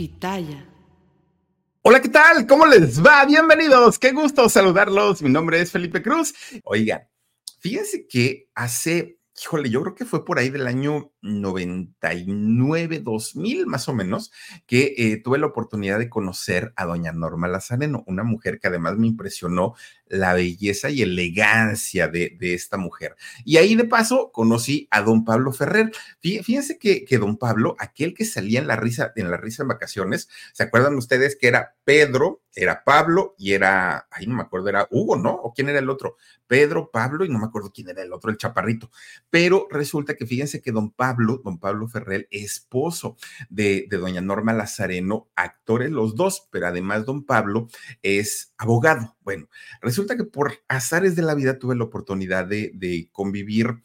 Pitaya. Hola, ¿qué tal? ¿Cómo les va? Bienvenidos. Qué gusto saludarlos. Mi nombre es Felipe Cruz. Oigan, fíjense que hace híjole, yo creo que fue por ahí del año 99, 2000 más o menos, que eh, tuve la oportunidad de conocer a doña Norma Lazareno, una mujer que además me impresionó la belleza y elegancia de, esta mujer. Y ahí de paso conocí a don Pablo Ferrer. Fíjense que, don Pablo, aquel que salía en la risa, en la risa en vacaciones, ¿se acuerdan ustedes que era Pedro, era Pablo y era, ahí no me acuerdo, era Hugo, ¿no? ¿O quién era el otro? Pedro, Pablo y no me acuerdo quién era el otro, el chaparrito. Pero resulta que fíjense que don Pablo, don Pablo Ferrer, esposo de, de doña Norma Lazareno, actores los dos, pero además don Pablo es abogado. Bueno, resulta que por azares de la vida tuve la oportunidad de, de convivir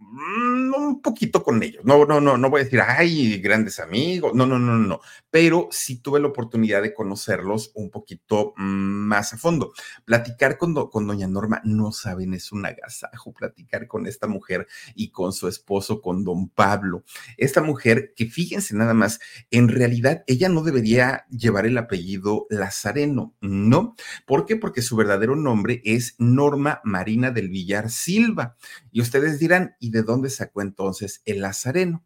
Mm, un poquito con ellos. No, no, no, no voy a decir, ay, grandes amigos. No, no, no, no. Pero sí tuve la oportunidad de conocerlos un poquito más a fondo. Platicar con, con doña Norma, no saben, es un agasajo platicar con esta mujer y con su esposo, con don Pablo. Esta mujer que fíjense nada más, en realidad ella no debería llevar el apellido Lazareno, ¿no? ¿Por qué? Porque su verdadero nombre es Norma Marina del Villar Silva. Y ustedes dirán, ¿y de dónde sacó entonces el Lazareno?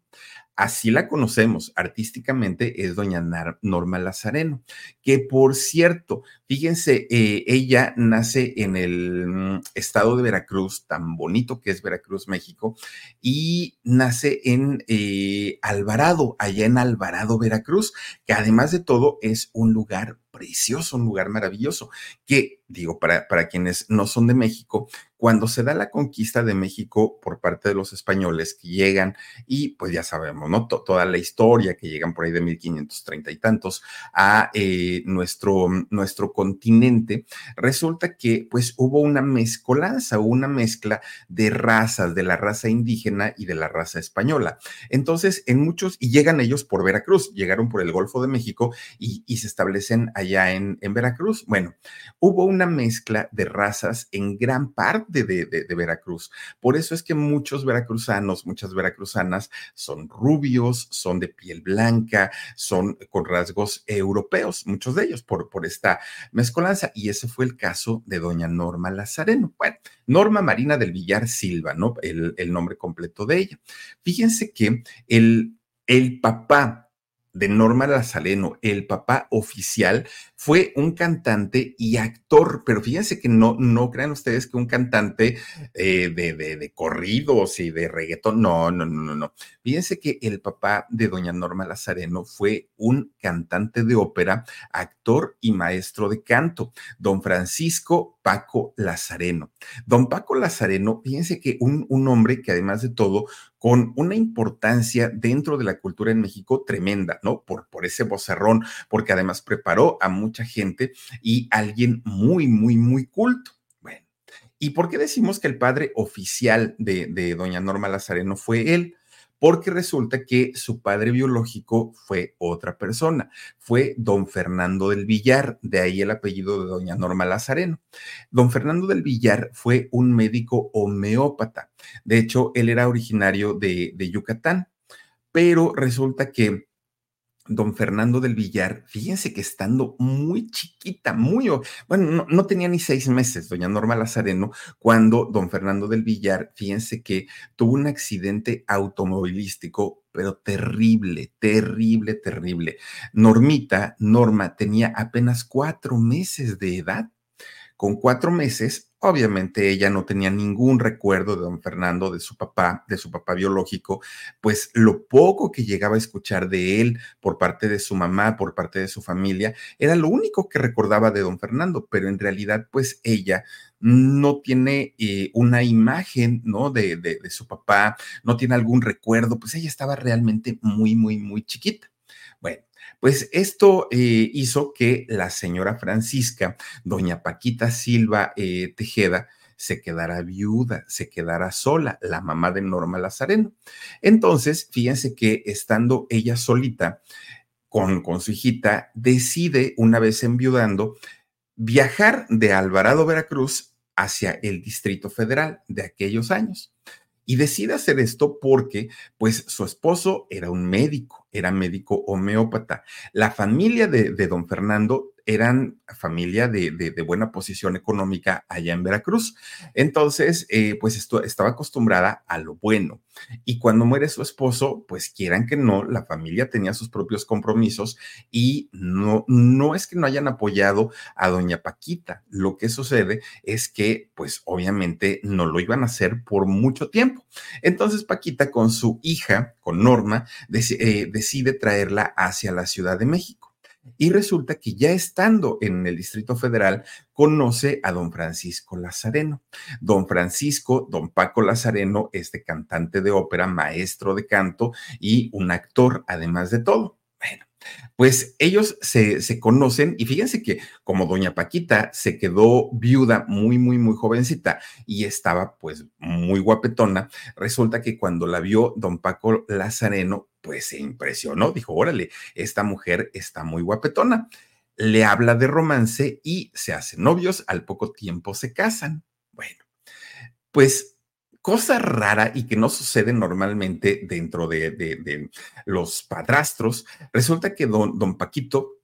Así la conocemos artísticamente, es doña Norma Lazareno, que por cierto, fíjense, eh, ella nace en el mm, estado de Veracruz, tan bonito que es Veracruz, México, y nace en eh, Alvarado, allá en Alvarado, Veracruz, que además de todo es un lugar precioso, un lugar maravilloso, que digo, para, para quienes no son de México, cuando se da la conquista de México por parte de los españoles que llegan y pues ya sabemos, ¿no? toda la historia que llegan por ahí de 1530 y tantos a eh, nuestro, nuestro continente, resulta que pues hubo una mezcolanza, una mezcla de razas, de la raza indígena y de la raza española. Entonces, en muchos, y llegan ellos por Veracruz, llegaron por el Golfo de México y, y se establecen allá en, en Veracruz. Bueno, hubo una mezcla de razas en gran parte de, de, Veracruz. Por eso es que muchos veracruzanos, muchas veracruzanas son rubios, son de piel blanca, son con rasgos europeos, muchos de ellos por, por esta mezcolanza. Y ese fue el caso de doña Norma Lazareno. Bueno, Norma Marina del Villar Silva, ¿no? El, el nombre completo de ella. Fíjense que el, el papá de Norma Lazareno, el papá oficial, fue un cantante y actor, pero fíjense que no, no crean ustedes que un cantante eh, de, de, corridos y de reggaetón, no, no, no, no. Fíjense que el papá de doña Norma Lazareno fue un cantante de ópera, actor y maestro de canto, don Francisco Paco Lazareno. Don Paco Lazareno, fíjense que un, un hombre que además de todo con una importancia dentro de la cultura en México tremenda, ¿no? Por, por ese vocerrón, porque además preparó a mucha gente y alguien muy, muy, muy culto. Bueno, ¿y por qué decimos que el padre oficial de, doña Norma Lazareno fue él? porque resulta que su padre biológico fue otra persona, fue don Fernando del Villar, de ahí el apellido de doña Norma Lazareno. Don Fernando del Villar fue un médico homeópata, de hecho, él era originario de Yucatán, pero resulta que don Fernando del Villar, fíjense que estando muy chiquita, muy, bueno, no, tenía ni seis meses, doña Norma Lazareno, cuando don Fernando del Villar, fíjense que tuvo un accidente automovilístico, pero terrible, terrible, terrible. Normita, Norma, tenía apenas cuatro meses de edad. Con cuatro meses, Obviamente ella no tenía ningún recuerdo de don Fernando, de su papá, de su papá biológico, pues lo poco que llegaba a escuchar de él por parte de su mamá, por parte de su familia, era lo único que recordaba de don Fernando, pero en realidad pues ella no tiene eh, una imagen, ¿no? De, de, de su papá, no tiene algún recuerdo, pues ella estaba realmente muy, muy, muy chiquita. Bueno, pues esto eh, hizo que la señora Francisca, doña Paquita Silva eh, Tejeda, se quedara viuda, se quedara sola, la mamá de Norma Lazareno. Entonces, fíjense que estando ella solita con, con su hijita, decide, una vez enviudando, viajar de Alvarado, Veracruz, hacia el Distrito Federal de aquellos años. Y decide hacer esto porque, pues, su esposo era un médico, era médico homeópata. La familia de, de don Fernando eran familia de, de, buena posición económica allá en Veracruz. Entonces, eh, pues esto, estaba acostumbrada a lo bueno. Y cuando muere su esposo, pues quieran que no, la familia tenía sus propios compromisos y no, no es que no hayan apoyado a doña Paquita. Lo que sucede es que, pues obviamente no lo iban a hacer por mucho tiempo. Entonces, Paquita con su hija, con Norma, eh, decide traerla hacia la Ciudad de México. Y resulta que ya estando en el Distrito Federal, conoce a don Francisco Lazareno. Don Francisco, don Paco Lazareno, este cantante de ópera, maestro de canto y un actor, además de todo. Bueno, pues ellos se, se, conocen y fíjense que como doña Paquita se quedó viuda muy, muy, muy jovencita y estaba pues muy guapetona, resulta que cuando la vio don Paco Lazareno, pues se impresionó, dijo, órale, esta mujer está muy guapetona. Le habla de romance y se hacen novios, al poco tiempo se casan. Bueno, pues cosa rara y que no sucede normalmente dentro de, los padrastros, resulta que don, don Paquito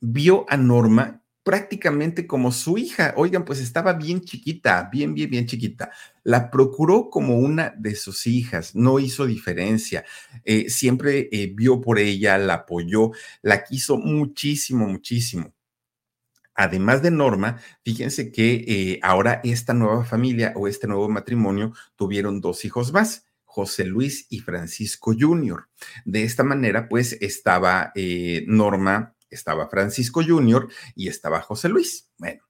vio a Norma prácticamente como su hija. Oigan, pues estaba bien chiquita, bien, bien, bien chiquita. La procuró como una de sus hijas, no hizo diferencia. Eh, siempre eh, vio por ella, la apoyó, la quiso muchísimo, muchísimo. Además de Norma, fíjense que eh, ahora esta nueva familia o este nuevo matrimonio tuvieron dos hijos más. José Luis y Francisco Jr. De esta manera, pues estaba Norma estaba Francisco Jr. y estaba José Luis. Bueno,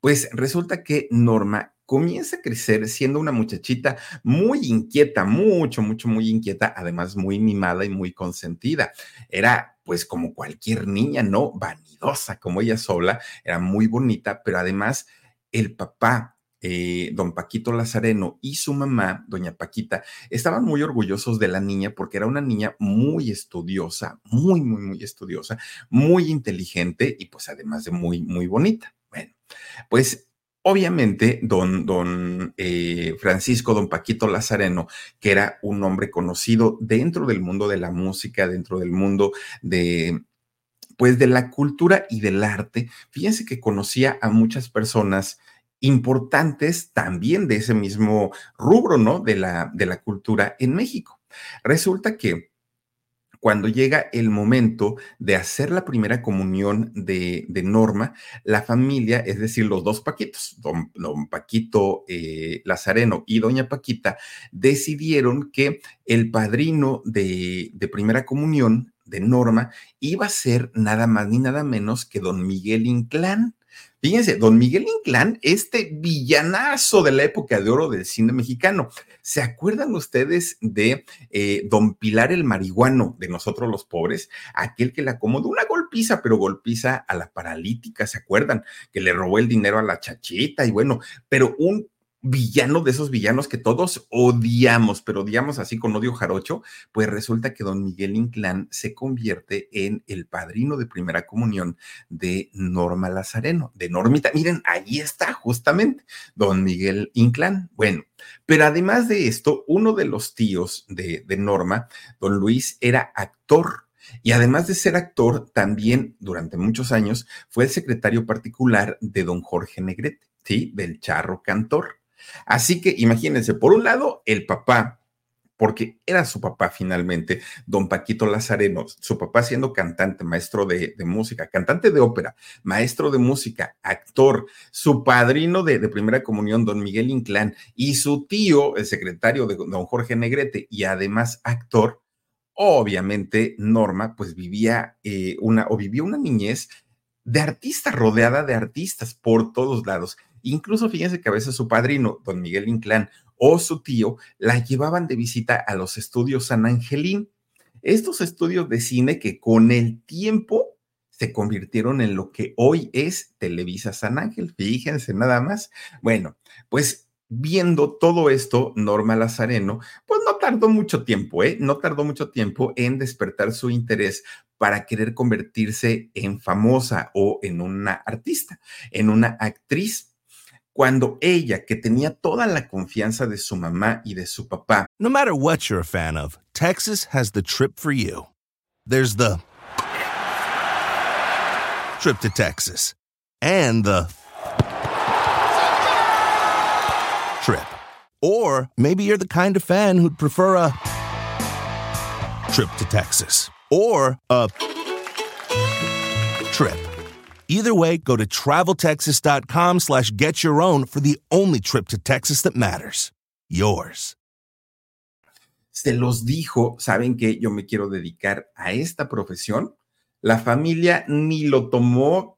pues resulta que Norma comienza a crecer siendo una muchachita muy inquieta, mucho, mucho, muy inquieta, además muy mimada y muy consentida. Era pues como cualquier niña, ¿no? Vanidosa como ella sola, era muy bonita, pero además el papá eh, don Paquito Lazareno y su mamá, doña Paquita, estaban muy orgullosos de la niña porque era una niña muy estudiosa, muy, muy, muy estudiosa, muy inteligente y pues además de muy, muy bonita. Bueno, pues Obviamente, don, eh, Francisco, don Paquito Lazareno, que era un hombre conocido dentro del mundo de la música, dentro del mundo de, pues, de la cultura y del arte, fíjense que conocía a muchas personas importantes también de ese mismo rubro, ¿no? De la, de la cultura en México. Resulta que cuando llega el momento de hacer la primera comunión de, de Norma, la familia, es decir, los dos Paquitos, don, Paquito eh, Lazareno y doña Paquita, decidieron que el padrino de, de primera comunión de Norma iba a ser nada más ni nada menos que don Miguel Inclán. Fíjense, don Miguel Inclán, este villanazo de la época de oro del cine mexicano. ¿Se acuerdan ustedes de eh, don Pilar el marihuano de nosotros los pobres? Aquel que le acomodó una golpiza, pero golpiza a la paralítica, ¿se acuerdan? Que le robó el dinero a la chachita y bueno, pero un villano de esos villanos que todos odiamos, pero odiamos así con odio jarocho, pues resulta que don Miguel Inclán se convierte en el padrino de primera comunión de Norma Lazareno, de Normita. Miren, ahí está justamente don Miguel Inclán. Bueno, pero además de esto, uno de los tíos de, Norma, don Luis, era actor Y además de ser actor, también durante muchos años fue el secretario particular de don Jorge Negrete, ¿sí? Del charro cantor. Así que imagínense, por un lado, el papá, porque era su papá finalmente, don Paquito Lazareno, su papá siendo cantante, maestro de, música, cantante de ópera, maestro de música, actor, su padrino de, primera comunión, don Miguel Inclán, y su tío, el secretario de don Jorge Negrete, y además actor, obviamente Norma pues vivía eh, una, o vivió una niñez de artista, rodeada de artistas por todos lados. Incluso fíjense que a veces su padrino, don Miguel Inclán, o su tío, la llevaban de visita a los estudios San Angelín. Estos estudios de cine que con el tiempo se convirtieron en lo que hoy es Televisa San Ángel. Fíjense nada más. Bueno, pues viendo todo esto, Norma Lazareno, pues no tardó mucho tiempo, ¿eh? No tardó mucho tiempo en despertar su interés para querer convertirse en famosa o en una artista, en una actriz cuando ella, que tenía toda la confianza de su mamá y de su papá. No matter what you're a fan of, Texas has the trip for you. There's the trip to Texas and the trip. Or maybe you're the kind of fan who'd prefer a trip to Texas or a trip. Either way, go to traveltexas.com slash get your own for the only trip to Texas that matters. Yours. Se los dijo, ¿saben que yo me quiero dedicar a esta profesión? La familia ni lo tomó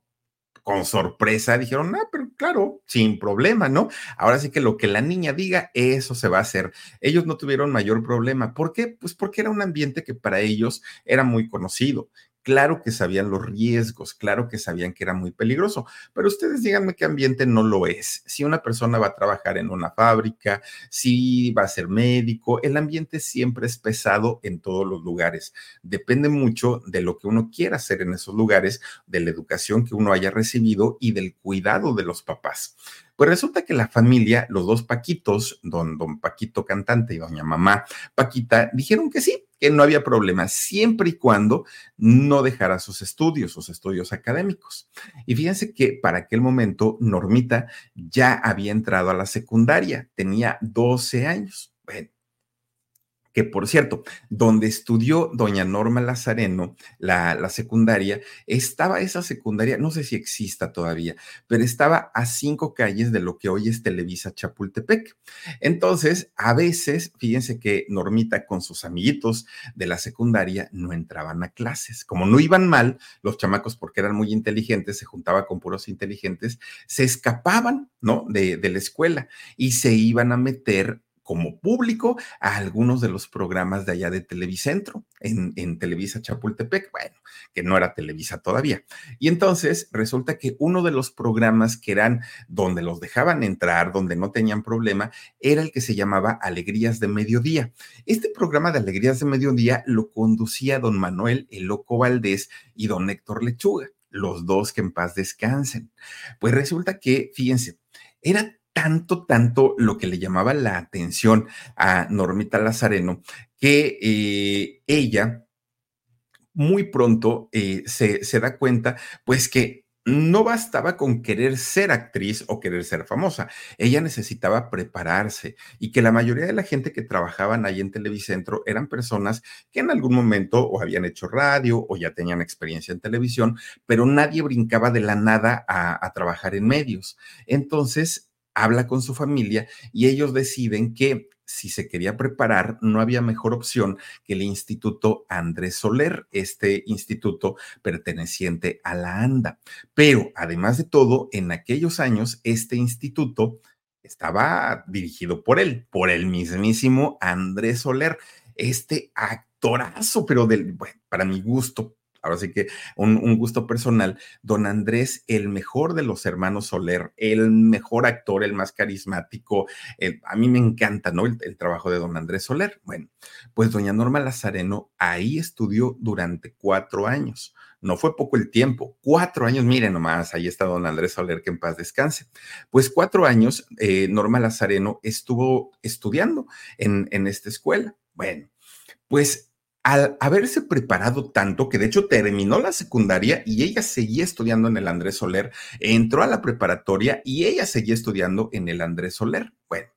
con sorpresa, dijeron, ah, pero claro, sin problema, ¿no? Ahora sí que lo que la niña diga, eso se va a hacer. Ellos no tuvieron mayor problema. ¿Por qué? Pues porque era un ambiente que para ellos era muy conocido, Claro que sabían los riesgos, claro que sabían que era muy peligroso, pero ustedes díganme qué ambiente no lo es. Si una persona va a trabajar en una fábrica, si va a ser médico, el ambiente siempre es pesado en todos los lugares. Depende mucho de lo que uno quiera hacer en esos lugares, de la educación que uno haya recibido y del cuidado de los papás. Pues resulta que la familia, los dos Paquitos, don, don Paquito cantante y doña mamá Paquita, dijeron que sí, que no había problema, siempre y cuando no dejara sus estudios, sus estudios académicos. Y fíjense que para aquel momento Normita ya había entrado a la secundaria, tenía 12 años. Que por cierto, donde estudió doña Norma Lazareno, la, la, secundaria, estaba esa secundaria, no sé si exista todavía, pero estaba a cinco calles de lo que hoy es Televisa Chapultepec. Entonces, a veces, fíjense que Normita con sus amiguitos de la secundaria no entraban a clases. Como no iban mal, los chamacos, porque eran muy inteligentes, se juntaba con puros inteligentes, se escapaban, ¿no? De, de la escuela y se iban a meter como público a algunos de los programas de allá de Televicentro, en, en, Televisa Chapultepec, bueno, que no era Televisa todavía. Y entonces resulta que uno de los programas que eran donde los dejaban entrar, donde no tenían problema, era el que se llamaba Alegrías de Mediodía. Este programa de Alegrías de Mediodía lo conducía don Manuel El Loco Valdés y don Héctor Lechuga, los dos que en paz descansen. Pues resulta que, fíjense, era tanto, tanto lo que le llamaba la atención a Normita Lazareno, que eh, ella muy pronto eh, se, se da cuenta, pues que no bastaba con querer ser actriz o querer ser famosa. Ella necesitaba prepararse y que la mayoría de la gente que trabajaban ahí en Televicentro eran personas que en algún momento o habían hecho radio o ya tenían experiencia en televisión, pero nadie brincaba de la nada a, a trabajar en medios. Entonces, habla con su familia y ellos deciden que si se quería preparar, no había mejor opción que el Instituto Andrés Soler, este instituto perteneciente a la ANDA. Pero además de todo, en aquellos años, este instituto estaba dirigido por él, por el mismísimo Andrés Soler, este actorazo, pero del, bueno, para mi gusto ahora sí que un, gusto personal, don Andrés, el mejor de los hermanos Soler, el mejor actor, el más carismático, a mí me encanta, ¿no? El, trabajo de don Andrés Soler. Bueno, pues doña Norma Lazareno ahí estudió durante cuatro años. No fue poco el tiempo, cuatro años, miren nomás, ahí está don Andrés Soler, que en paz descanse. Pues cuatro años, eh, Norma Lazareno estuvo estudiando en, en esta escuela. Bueno, pues al haberse preparado tanto, que de hecho terminó la secundaria y ella seguía estudiando en el Andrés Soler, entró a la preparatoria y ella seguía estudiando en el Andrés Soler. Bueno,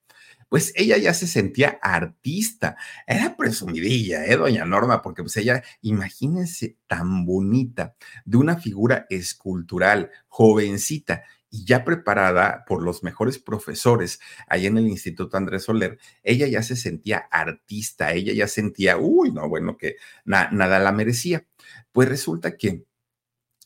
pues ella ya se sentía artista. Era presumidilla, ¿eh, doña Norma? Porque pues ella, imagínense tan bonita, de una figura escultural, jovencita y ya preparada por los mejores profesores ahí en el Instituto Andrés Soler, ella ya se sentía artista, ella ya sentía, uy, no, bueno, que nada la merecía. Pues resulta que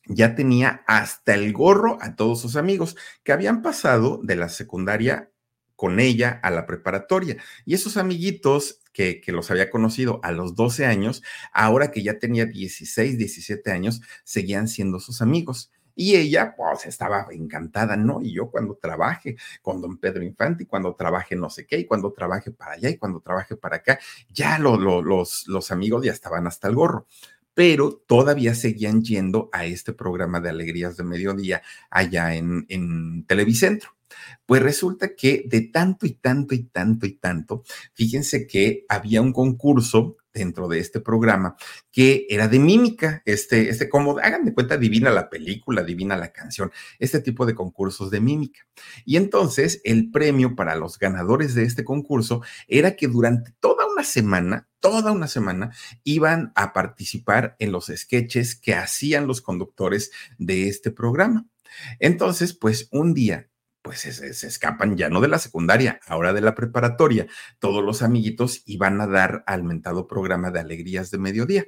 ya tenía hasta el gorro a todos sus amigos que habían pasado de la secundaria con ella a la preparatoria. Y esos amiguitos que, que, los había conocido a los 12 años, ahora que ya tenía 16, 17 años, seguían siendo sus amigos. Y ella, pues, estaba encantada, ¿no? Y yo cuando trabaje con don Pedro Infante, y cuando trabaje no sé qué, y cuando trabaje para allá, y cuando trabaje para acá, ya los, los amigos ya estaban hasta el gorro pero todavía seguían yendo a este programa de Alegrías de Mediodía allá en, en Televicentro. Pues resulta que de tanto y tanto y tanto y tanto, fíjense que había un concurso dentro de este programa que era de mímica, este, este, como hagan de cuenta, divina la película, divina la canción, este tipo de concursos de mímica. Y entonces el premio para los ganadores de este concurso era que durante toda una semana, toda una semana, iban a participar en los sketches que hacían los conductores de este programa. Entonces, pues un día pues se, escapan ya no de la secundaria, ahora de la preparatoria. Todos los amiguitos iban a dar al mentado programa de alegrías de mediodía.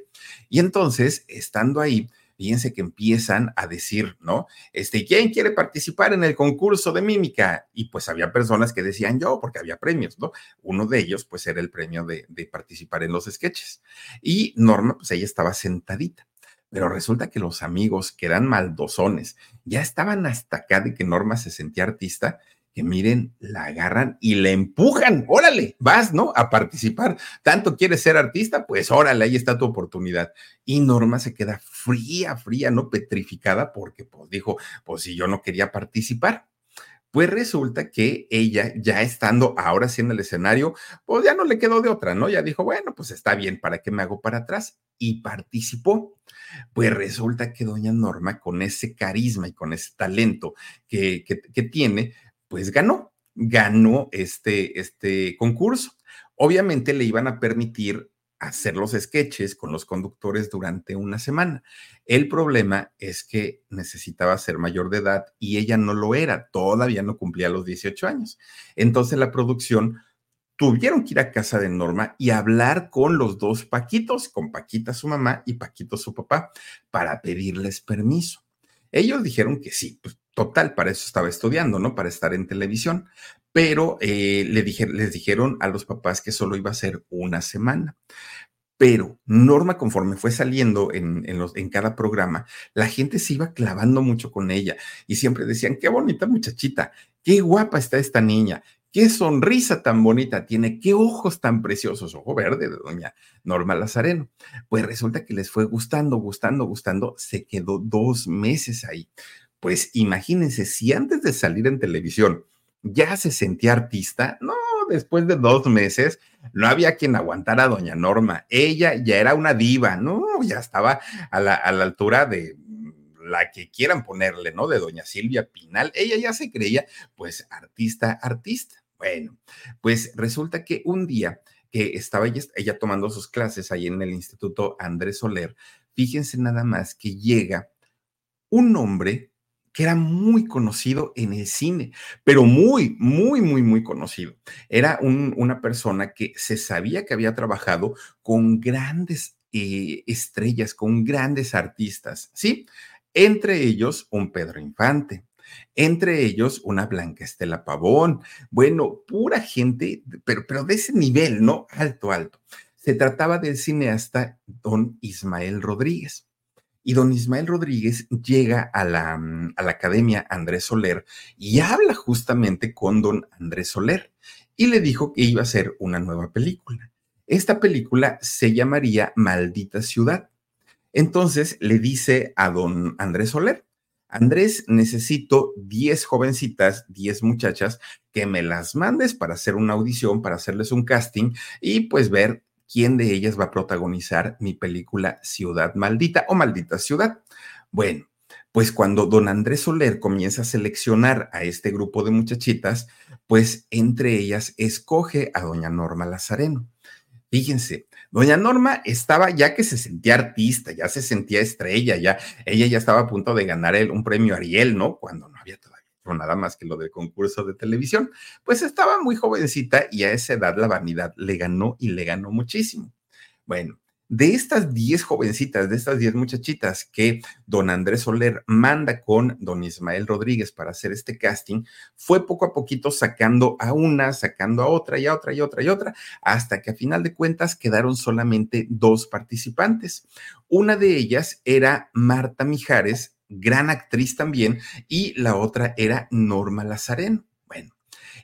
Y entonces, estando ahí, fíjense que empiezan a decir, ¿no? Este, ¿quién quiere participar en el concurso de mímica? Y pues había personas que decían yo, porque había premios, ¿no? Uno de ellos, pues era el premio de, de participar en los sketches. Y Norma, pues ella estaba sentadita. Pero resulta que los amigos, que eran maldosones, ya estaban hasta acá de que Norma se sentía artista, que miren, la agarran y le empujan. Órale, vas, ¿no? A participar. Tanto quieres ser artista, pues órale, ahí está tu oportunidad. Y Norma se queda fría, fría, ¿no? Petrificada porque pues dijo, pues si yo no quería participar. Pues resulta que ella, ya estando ahora sí en el escenario, pues ya no le quedó de otra, ¿no? Ya dijo, bueno, pues está bien, ¿para qué me hago para atrás? Y participó. Pues resulta que doña Norma, con ese carisma y con ese talento que, que, tiene, pues ganó, ganó este, este concurso. Obviamente le iban a permitir hacer los sketches con los conductores durante una semana. El problema es que necesitaba ser mayor de edad y ella no lo era, todavía no cumplía los 18 años. Entonces la producción tuvieron que ir a casa de Norma y hablar con los dos Paquitos, con Paquita su mamá y Paquito su papá, para pedirles permiso. Ellos dijeron que sí, pues total, para eso estaba estudiando, ¿no? Para estar en televisión, pero eh, le les dijeron a los papás que solo iba a ser una semana. Pero Norma, conforme fue saliendo en, en cada programa, la gente se iba clavando mucho con ella y siempre decían, qué bonita muchachita, qué guapa está esta niña, qué sonrisa tan bonita tiene, qué ojos tan preciosos, ojo verde de doña Norma Lazareno. Pues resulta que les fue gustando, gustando, gustando, se quedó dos meses ahí. Pues imagínense, si antes de salir en televisión ya se sentía artista, no, después de dos meses no había quien aguantara a doña Norma. Ella ya era una diva, ¿no? Ya estaba a la, a la altura de la que quieran ponerle, ¿no? De doña Silvia Pinal. Ella ya se creía, pues, artista, artista. Bueno, pues resulta que un día que estaba ella, ella tomando sus clases ahí en el Instituto Andrés Soler, fíjense nada más que llega un hombre que era muy conocido en el cine, pero muy, muy, muy, muy conocido. Era una persona que se sabía que había trabajado con grandes eh, estrellas, con grandes artistas, ¿sí? Entre ellos, un Pedro Infante. Entre ellos, una Blanca Estela Pavón. Bueno, pura gente, pero, pero de ese nivel, ¿no? Alto, alto. Se trataba del cineasta don Ismael Rodríguez. Y don Ismael Rodríguez llega a la, a la Academia Andrés Soler y habla justamente con don Andrés Soler y le dijo que iba a hacer una nueva película. Esta película se llamaría Maldita Ciudad. Entonces le dice a don Andrés Soler, Andrés, necesito 10 jovencitas, 10 muchachas, que me las mandes para hacer una audición, para hacerles un casting y pues ver quién de ellas va a protagonizar mi película Ciudad Maldita o Maldita Ciudad. Bueno, pues cuando don Andrés Soler comienza a seleccionar a este grupo de muchachitas, pues entre ellas escoge a doña Norma Lazareno. Fíjense, doña Norma estaba ya que se sentía artista, ya se sentía estrella, ya ella ya estaba a punto de ganar un premio Ariel, ¿no? Cuando no había todavía nada más que lo del concurso de televisión. Pues estaba muy jovencita y a esa edad la vanidad le ganó y le ganó muchísimo. Bueno, de estas 10 jovencitas, de estas 10 muchachitas que don Andrés Soler manda con don Ismael Rodríguez para hacer este casting, fue poco a poquito sacando a una, sacando a otra y a otra y otra y otra, hasta que a final de cuentas quedaron solamente dos participantes. Una de ellas era Marta Mijares, gran actriz también, y la otra era Norma Lazareno.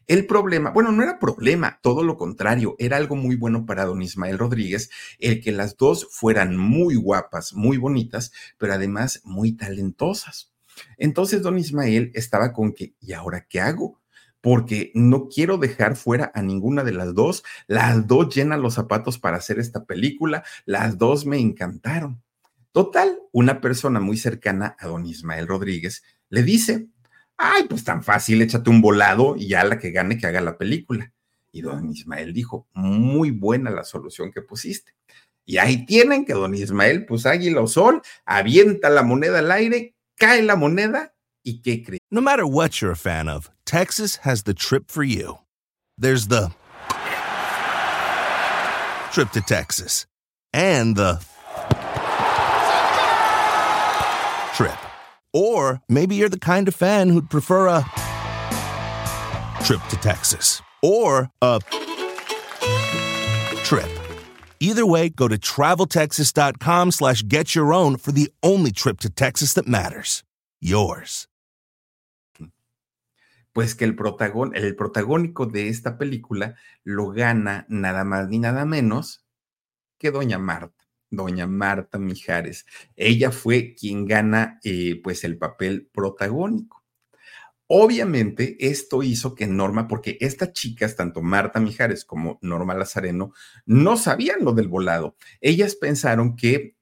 El problema, bueno, no era problema, todo lo contrario, era algo muy bueno para don Ismael Rodríguez, el que las dos fueran muy guapas, muy bonitas, pero además muy talentosas. Entonces don Ismael estaba con que, ¿y ahora qué hago? Porque no quiero dejar fuera a ninguna de las dos. Las dos llenan los zapatos para hacer esta película, las dos me encantaron. Total, una persona muy cercana a don Ismael Rodríguez le dice, Ay, pues tan fácil, échate un volado y ya la que gane que haga la película. Y don Ismael dijo, muy buena la solución que pusiste. Y ahí tienen que don Ismael, pues águila o sol, avienta la moneda al aire, cae la moneda y ¿qué cree? No matter what you're a fan of, Texas has the trip for you. There's the trip to Texas and the trip. Or maybe you're the kind of fan who'd prefer a trip to Texas or a trip. Either way, go to traveltexas.com slash get your own for the only trip to Texas that matters. Yours. Pues que el, protagon el protagónico de esta película lo gana nada más ni nada menos que Doña Marta. Doña Marta Mijares. Ella fue quien gana eh, pues el papel protagónico. Obviamente esto hizo que Norma, porque estas chicas, tanto Marta Mijares como Norma Lazareno, no sabían lo del volado. Ellas pensaron que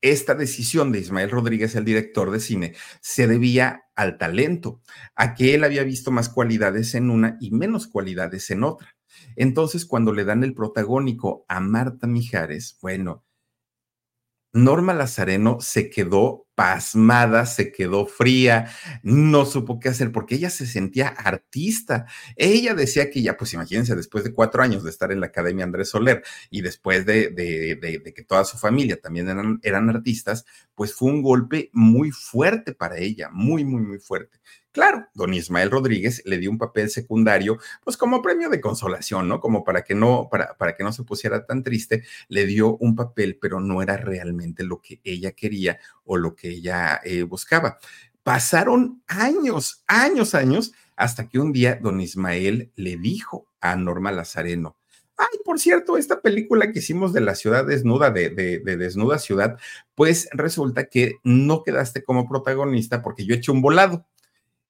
esta decisión de Ismael Rodríguez, el director de cine, se debía al talento, a que él había visto más cualidades en una y menos cualidades en otra. Entonces, cuando le dan el protagónico a Marta Mijares, bueno, Norma Lazareno se quedó pasmada, se quedó fría, no supo qué hacer porque ella se sentía artista. Ella decía que ya, pues imagínense, después de cuatro años de estar en la Academia Andrés Soler y después de, de, que toda su familia también eran, eran artistas, pues fue un golpe muy fuerte para ella, muy, muy, muy fuerte. Claro, don Ismael Rodríguez le dio un papel secundario, pues como premio de consolación, ¿no? Como para que no, para, para que no se pusiera tan triste, le dio un papel, pero no era realmente lo que ella quería o lo que ella eh, buscaba. Pasaron años, años, años, hasta que un día don Ismael le dijo a Norma Lazareno, Ay, por cierto, esta película que hicimos de la ciudad desnuda, de, de, de, Desnuda Ciudad, pues resulta que no quedaste como protagonista porque yo eché un volado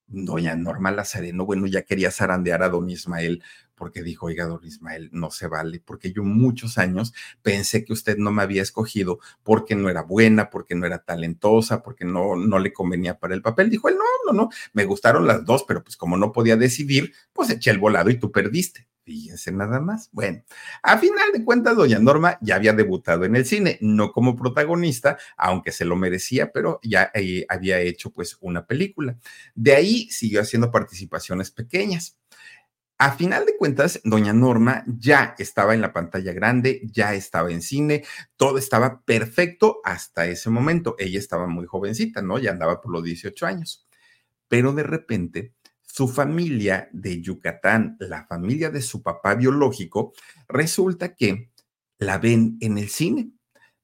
doña Norma Lazareno, bueno, ya quería zarandear a don Ismael porque dijo, oiga, don Ismael, no se vale, porque yo muchos años pensé que usted no me había escogido porque no era buena, porque no era talentosa, porque no, no le convenía para el papel. Dijo él, no, no, no, me gustaron las dos, pero pues como no podía decidir, pues eché el volado y tú perdiste. Fíjense nada más. Bueno, a final de cuentas, doña Norma ya había debutado en el cine, no como protagonista, aunque se lo merecía, pero ya eh, había hecho pues una película. De ahí siguió haciendo participaciones pequeñas. A final de cuentas, doña Norma ya estaba en la pantalla grande, ya estaba en cine, todo estaba perfecto hasta ese momento. Ella estaba muy jovencita, ¿no? Ya andaba por los 18 años. Pero de repente su familia de Yucatán, la familia de su papá biológico, resulta que la ven en el cine.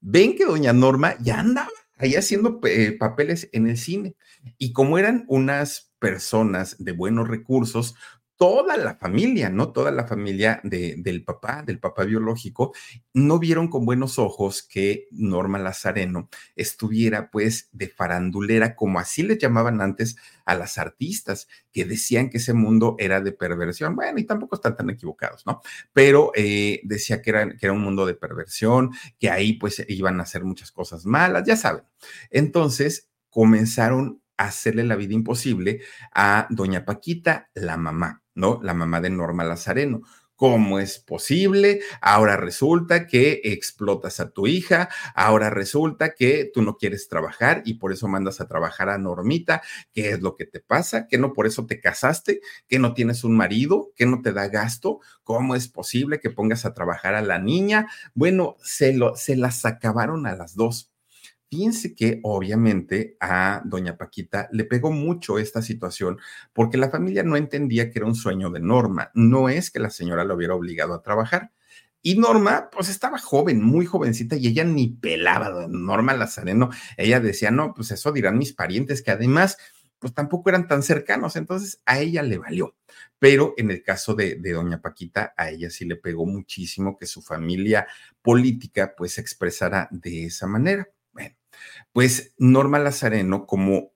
Ven que doña Norma ya andaba ahí haciendo eh, papeles en el cine. Y como eran unas personas de buenos recursos, toda la familia, ¿no? Toda la familia del papá, del papá biológico, no vieron con buenos ojos que Norma Lazareno estuviera pues de farandulera, como así le llamaban antes a las artistas, que decían que ese mundo era de perversión. Bueno, y tampoco están tan equivocados, ¿no? Pero eh, decía que era, que era un mundo de perversión, que ahí pues iban a hacer muchas cosas malas, ya saben. Entonces comenzaron a hacerle la vida imposible a doña Paquita, la mamá. ¿No? La mamá de Norma Lazareno. ¿Cómo es posible? Ahora resulta que explotas a tu hija, ahora resulta que tú no quieres trabajar y por eso mandas a trabajar a Normita. ¿Qué es lo que te pasa? ¿Que no por eso te casaste? ¿Que no tienes un marido? ¿Que no te da gasto? ¿Cómo es posible que pongas a trabajar a la niña? Bueno, se, lo, se las acabaron a las dos. Fíjense que obviamente a doña Paquita le pegó mucho esta situación porque la familia no entendía que era un sueño de Norma. No es que la señora lo hubiera obligado a trabajar. Y Norma, pues estaba joven, muy jovencita, y ella ni pelaba, Norma Lazareno, ella decía, no, pues eso dirán mis parientes, que además, pues tampoco eran tan cercanos, entonces a ella le valió. Pero en el caso de, de doña Paquita, a ella sí le pegó muchísimo que su familia política, pues expresara de esa manera. Pues Norma Lazareno, como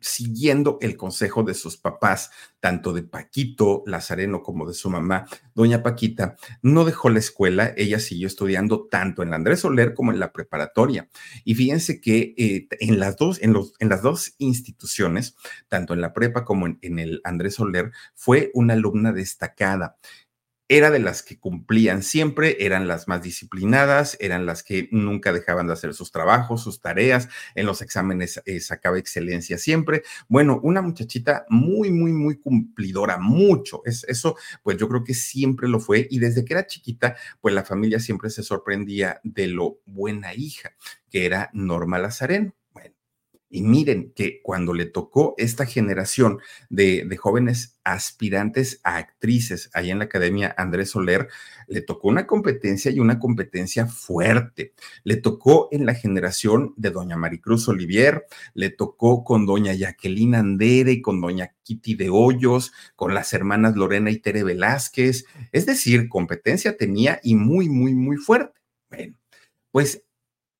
siguiendo el consejo de sus papás, tanto de Paquito Lazareno como de su mamá, doña Paquita, no dejó la escuela, ella siguió estudiando tanto en la Andrés Soler como en la preparatoria. Y fíjense que eh, en, las dos, en, las dos instituciones, tanto en la prepa como en, en el Andrés Soler, fue una alumna destacada era de las que cumplían siempre, eran las más disciplinadas, eran las que nunca dejaban de hacer sus trabajos, sus tareas, en los exámenes eh, sacaba excelencia siempre. Bueno, una muchachita muy, muy, muy cumplidora, mucho. Es, eso, pues yo creo que siempre lo fue y desde que era chiquita, pues la familia siempre se sorprendía de lo buena hija que era Norma Lazareno. Y miren que cuando le tocó esta generación de, jóvenes aspirantes a actrices ahí en la Academia Andrés Soler, le tocó una competencia y una competencia fuerte. Le tocó en la generación de doña Maricruz Olivier, le tocó con doña Jacqueline Andere y con doña Kitty de Hoyos, con las hermanas Lorena y Tere Velázquez. Es decir, competencia tenía y muy, muy, muy fuerte. Bueno, pues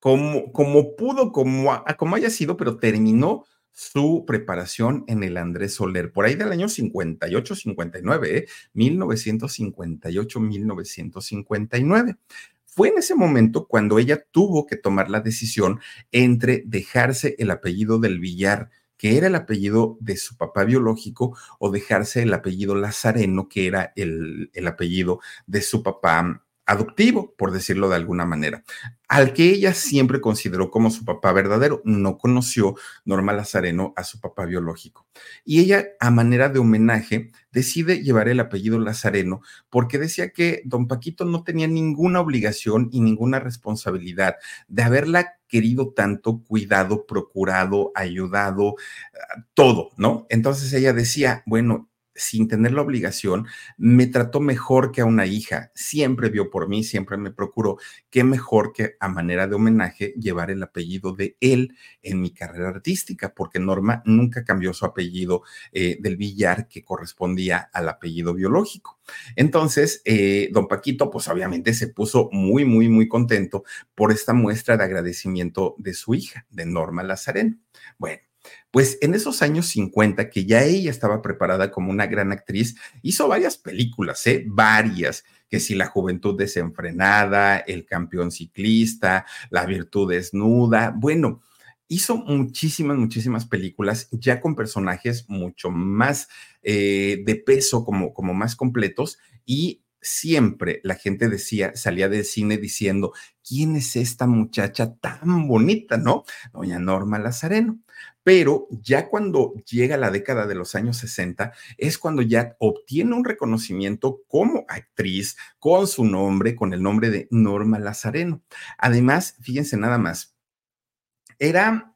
como, como pudo, como, como haya sido, pero terminó su preparación en el Andrés Soler, por ahí del año 58, 59, 1958, 1959. Fue en ese momento cuando ella tuvo que tomar la decisión entre dejarse el apellido del Villar, que era el apellido de su papá biológico, o dejarse el apellido Lazareno, que era el, el apellido de su papá adoptivo, por decirlo de alguna manera, al que ella siempre consideró como su papá verdadero. No conoció Norma Lazareno a su papá biológico. Y ella, a manera de homenaje, decide llevar el apellido Lazareno porque decía que don Paquito no tenía ninguna obligación y ninguna responsabilidad de haberla querido tanto, cuidado, procurado, ayudado, todo, ¿no? Entonces ella decía, bueno, sin tener la obligación, me trató mejor que a una hija, siempre vio por mí, siempre me procuró, qué mejor que a manera de homenaje llevar el apellido de él en mi carrera artística, porque Norma nunca cambió su apellido eh, del billar que correspondía al apellido biológico. Entonces, eh, don Paquito, pues obviamente se puso muy, muy, muy contento por esta muestra de agradecimiento de su hija, de Norma Lazareno. Bueno, pues en esos años 50, que ya ella estaba preparada como una gran actriz, hizo varias películas, ¿eh? Varias que si la juventud desenfrenada, el campeón ciclista, la virtud desnuda, bueno, hizo muchísimas, muchísimas películas ya con personajes mucho más eh, de peso, como, como más completos y siempre la gente decía, salía del cine diciendo, ¿quién es esta muchacha tan bonita, no? Doña Norma Lazareno pero ya cuando llega la década de los años 60 es cuando ya obtiene un reconocimiento como actriz con su nombre, con el nombre de Norma Lazareno. Además, fíjense nada más, era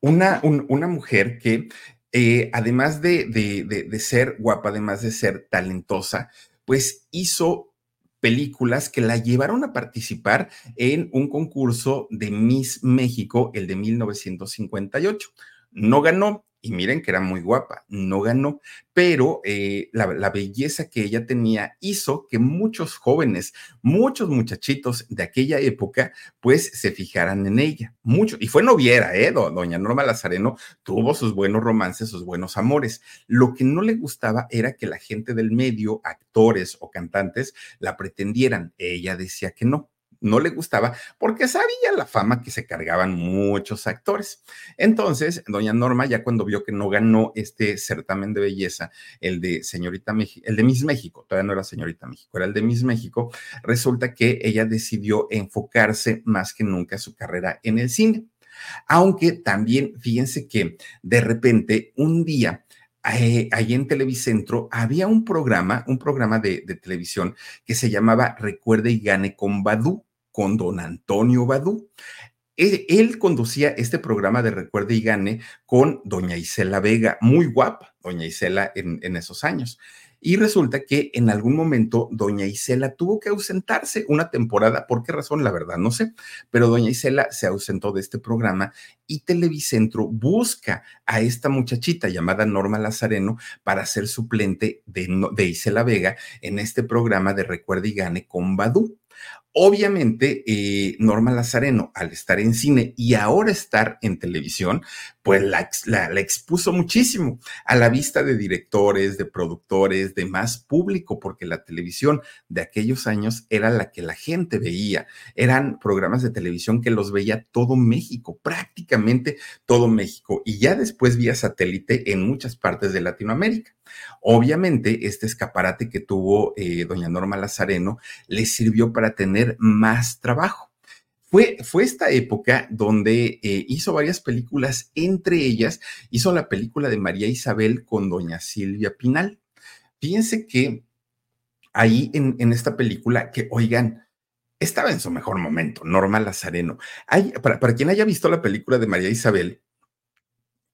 una, una mujer que eh, además de, de ser guapa, además de ser talentosa, pues hizo películas que la llevaron a participar en un concurso de Miss México, el de 1958 no ganó y miren que era muy guapa, no ganó, pero eh, la, belleza que ella tenía hizo que muchos jóvenes, muchos muchachitos de aquella época, pues se fijaran en ella, mucho, y fue noviera, ¿eh? Doña Norma Lazareno tuvo sus buenos romances, sus buenos amores. Lo que no le gustaba era que la gente del medio, actores o cantantes, la pretendieran. Ella decía que no no le gustaba porque sabía la fama que se cargaban muchos actores. Entonces, doña Norma, ya cuando vio que no ganó este certamen de belleza, el de señorita México, el de Miss México, todavía no era señorita México, era el de Miss México, resulta que ella decidió enfocarse más que nunca su carrera en el cine. Aunque también, fíjense que de repente, un día, eh, ahí en Televicentro había un programa, un programa de, de, televisión que se llamaba Recuerde y Gane con Badú con don Antonio Badú. Él, conducía este programa de Recuerde y Gane con doña Isela Vega, muy guapa, doña Isela en, esos años. Y resulta que en algún momento doña Isela tuvo que ausentarse una temporada. ¿Por qué razón? La verdad no sé. Pero doña Isela se ausentó de este programa y Televicentro busca a esta muchachita llamada Norma Lazareno para ser suplente de, de Isela Vega en este programa de Recuerde y Gane con Badú. Obviamente, eh, Norma Lazareno, al estar en cine y ahora estar en televisión, pues la, expuso muchísimo a la vista de directores, de productores, de más público, porque la televisión de aquellos años era la que la gente veía. Eran programas de televisión que los veía todo México, prácticamente todo México, y ya después vía satélite en muchas partes de Latinoamérica. Obviamente, este escaparate que tuvo eh, doña Norma Lazareno le sirvió para tener más trabajo. Fue, fue esta época donde eh, hizo varias películas, entre ellas hizo la película de María Isabel con doña Silvia Pinal. Fíjense que ahí en, en esta película, que oigan, estaba en su mejor momento, Norma Lazareno. Para, para, quien haya visto la película de María Isabel,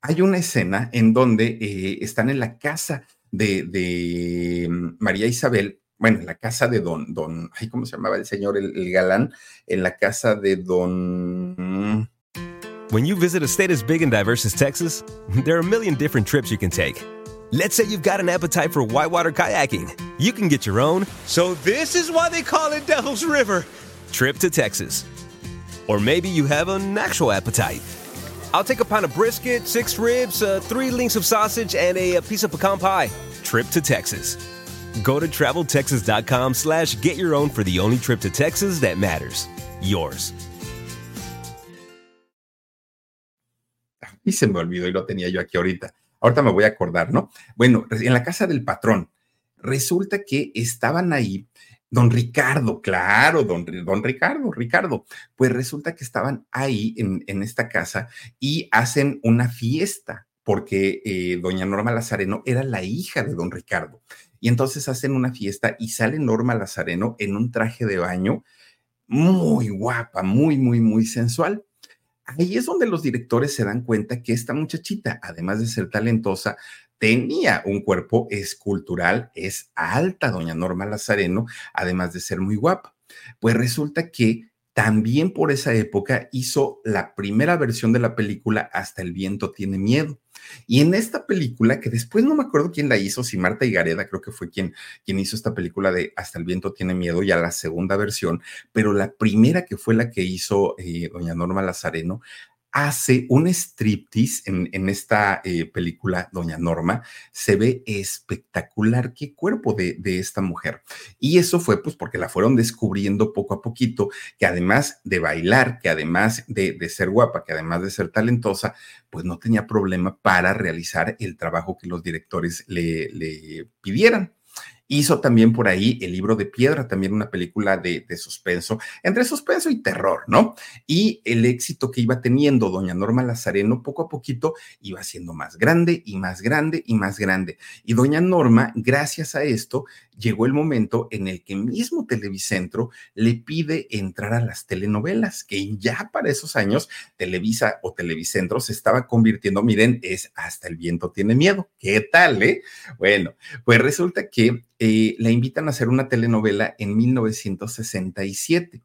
hay una escena en donde eh, están en la casa de, de, mm, María Isabel, bueno, en la casa de don, don, ay, ¿cómo se llamaba el señor, el, el galán? En la casa de don... When you visit a state as big and diverse as Texas, there are a million different trips you can take. Let's say you've got an appetite for whitewater kayaking. You can get your own. So this is why they call it Devil's River. Trip to Texas. Or maybe you have an actual appetite I'll take a pound of brisket, six ribs, uh, three links of sausage, and a, a, piece of pecan pie. Trip to Texas. Go to traveltexas.com slash get your own for the only trip to Texas that matters. Yours. Y se me olvidó y lo tenía yo aquí ahorita. Ahorita me voy a acordar, ¿no? Bueno, en la casa del patrón, resulta que estaban ahí Don Ricardo, claro, don, don, Ricardo, Ricardo. Pues resulta que estaban ahí en, en esta casa y hacen una fiesta porque eh, doña Norma Lazareno era la hija de don Ricardo. Y entonces hacen una fiesta y sale Norma Lazareno en un traje de baño muy guapa, muy, muy, muy sensual. Ahí es donde los directores se dan cuenta que esta muchachita, además de ser talentosa, tenía un cuerpo escultural, es alta, doña Norma Lazareno, además de ser muy guapa. Pues resulta que también por esa época hizo la primera versión de la película Hasta el viento tiene miedo. Y en esta película, que después no me acuerdo quién la hizo, si Marta Gareda creo que fue quien, quien hizo esta película de Hasta el viento tiene miedo, ya la segunda versión, pero la primera que fue la que hizo eh, doña Norma Lazareno, hace un striptease en, esta eh, película, Doña Norma, se ve espectacular, qué cuerpo de, de, esta mujer. Y eso fue pues porque la fueron descubriendo poco a poquito, que además de bailar, que además de, de ser guapa, que además de ser talentosa, pues no tenía problema para realizar el trabajo que los directores le, le pidieran. Hizo también por ahí El libro de piedra, también una película de, suspenso, entre suspenso y terror, ¿no? Y el éxito que iba teniendo doña Norma Lazareno poco a poquito iba siendo más grande y más grande y más grande. Y doña Norma, gracias a esto, llegó el momento en el que mismo Televicentro le pide entrar a las telenovelas, que ya para esos años Televisa o Televicentro se estaba convirtiendo, miren, es hasta el viento tiene miedo. ¿Qué tal, eh? Bueno, pues resulta que eh, la invitan a hacer una telenovela en 1967.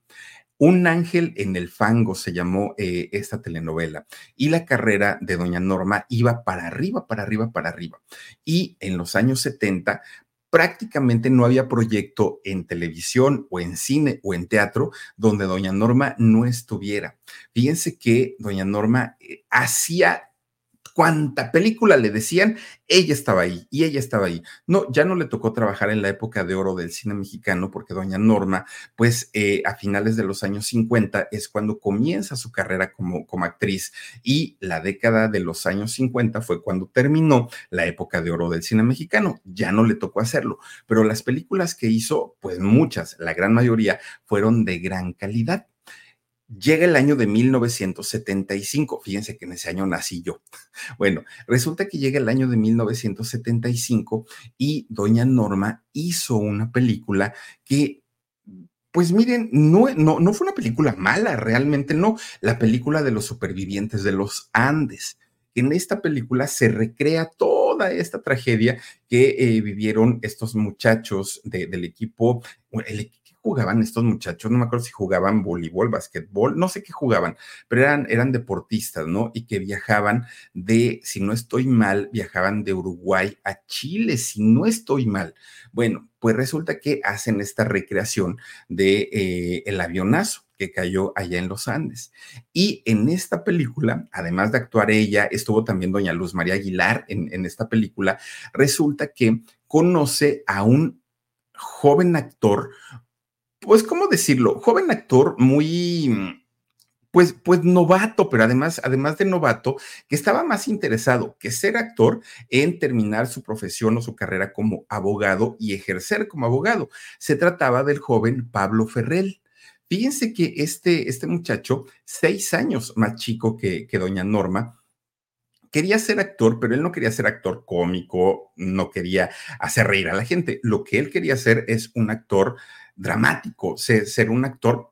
Un ángel en el fango se llamó eh, esta telenovela y la carrera de doña Norma iba para arriba, para arriba, para arriba. Y en los años 70 prácticamente no había proyecto en televisión o en cine o en teatro donde doña Norma no estuviera. Fíjense que doña Norma eh, hacía cuánta película le decían, ella estaba ahí y ella estaba ahí. No, ya no le tocó trabajar en la época de oro del cine mexicano porque doña Norma, pues eh, a finales de los años 50 es cuando comienza su carrera como, como actriz y la década de los años 50 fue cuando terminó la época de oro del cine mexicano. Ya no le tocó hacerlo, pero las películas que hizo, pues muchas, la gran mayoría, fueron de gran calidad. Llega el año de 1975, fíjense que en ese año nací yo. Bueno, resulta que llega el año de 1975 y doña Norma hizo una película que pues miren, no, no, no, fue una película mala, realmente no. La película de los supervivientes de los Andes. En esta película se recrea toda esta tragedia que eh, vivieron estos muchachos del equipo, el, jugaban estos muchachos? No me acuerdo si jugaban voleibol, basquetbol, no sé qué jugaban, pero eran, eran deportistas, ¿no? Y que viajaban de, si no estoy mal, viajaban de Uruguay a Chile, si no estoy mal. Bueno, pues resulta que hacen esta recreación de eh, el avionazo que cayó allá en los Andes. Y en esta película, además de actuar ella, estuvo también doña Luz María Aguilar en, en esta película, resulta que conoce a un joven actor pues, ¿cómo decirlo? Joven actor muy, pues, pues novato, pero además, además de novato, que estaba más interesado que ser actor en terminar su profesión o su carrera como abogado y ejercer como abogado. Se trataba del joven Pablo Ferrell. Fíjense que este, este muchacho, seis años más chico que, que doña Norma, quería ser actor, pero él no quería ser actor cómico, no quería hacer reír a la gente. Lo que él quería hacer es un actor dramático, ser, un actor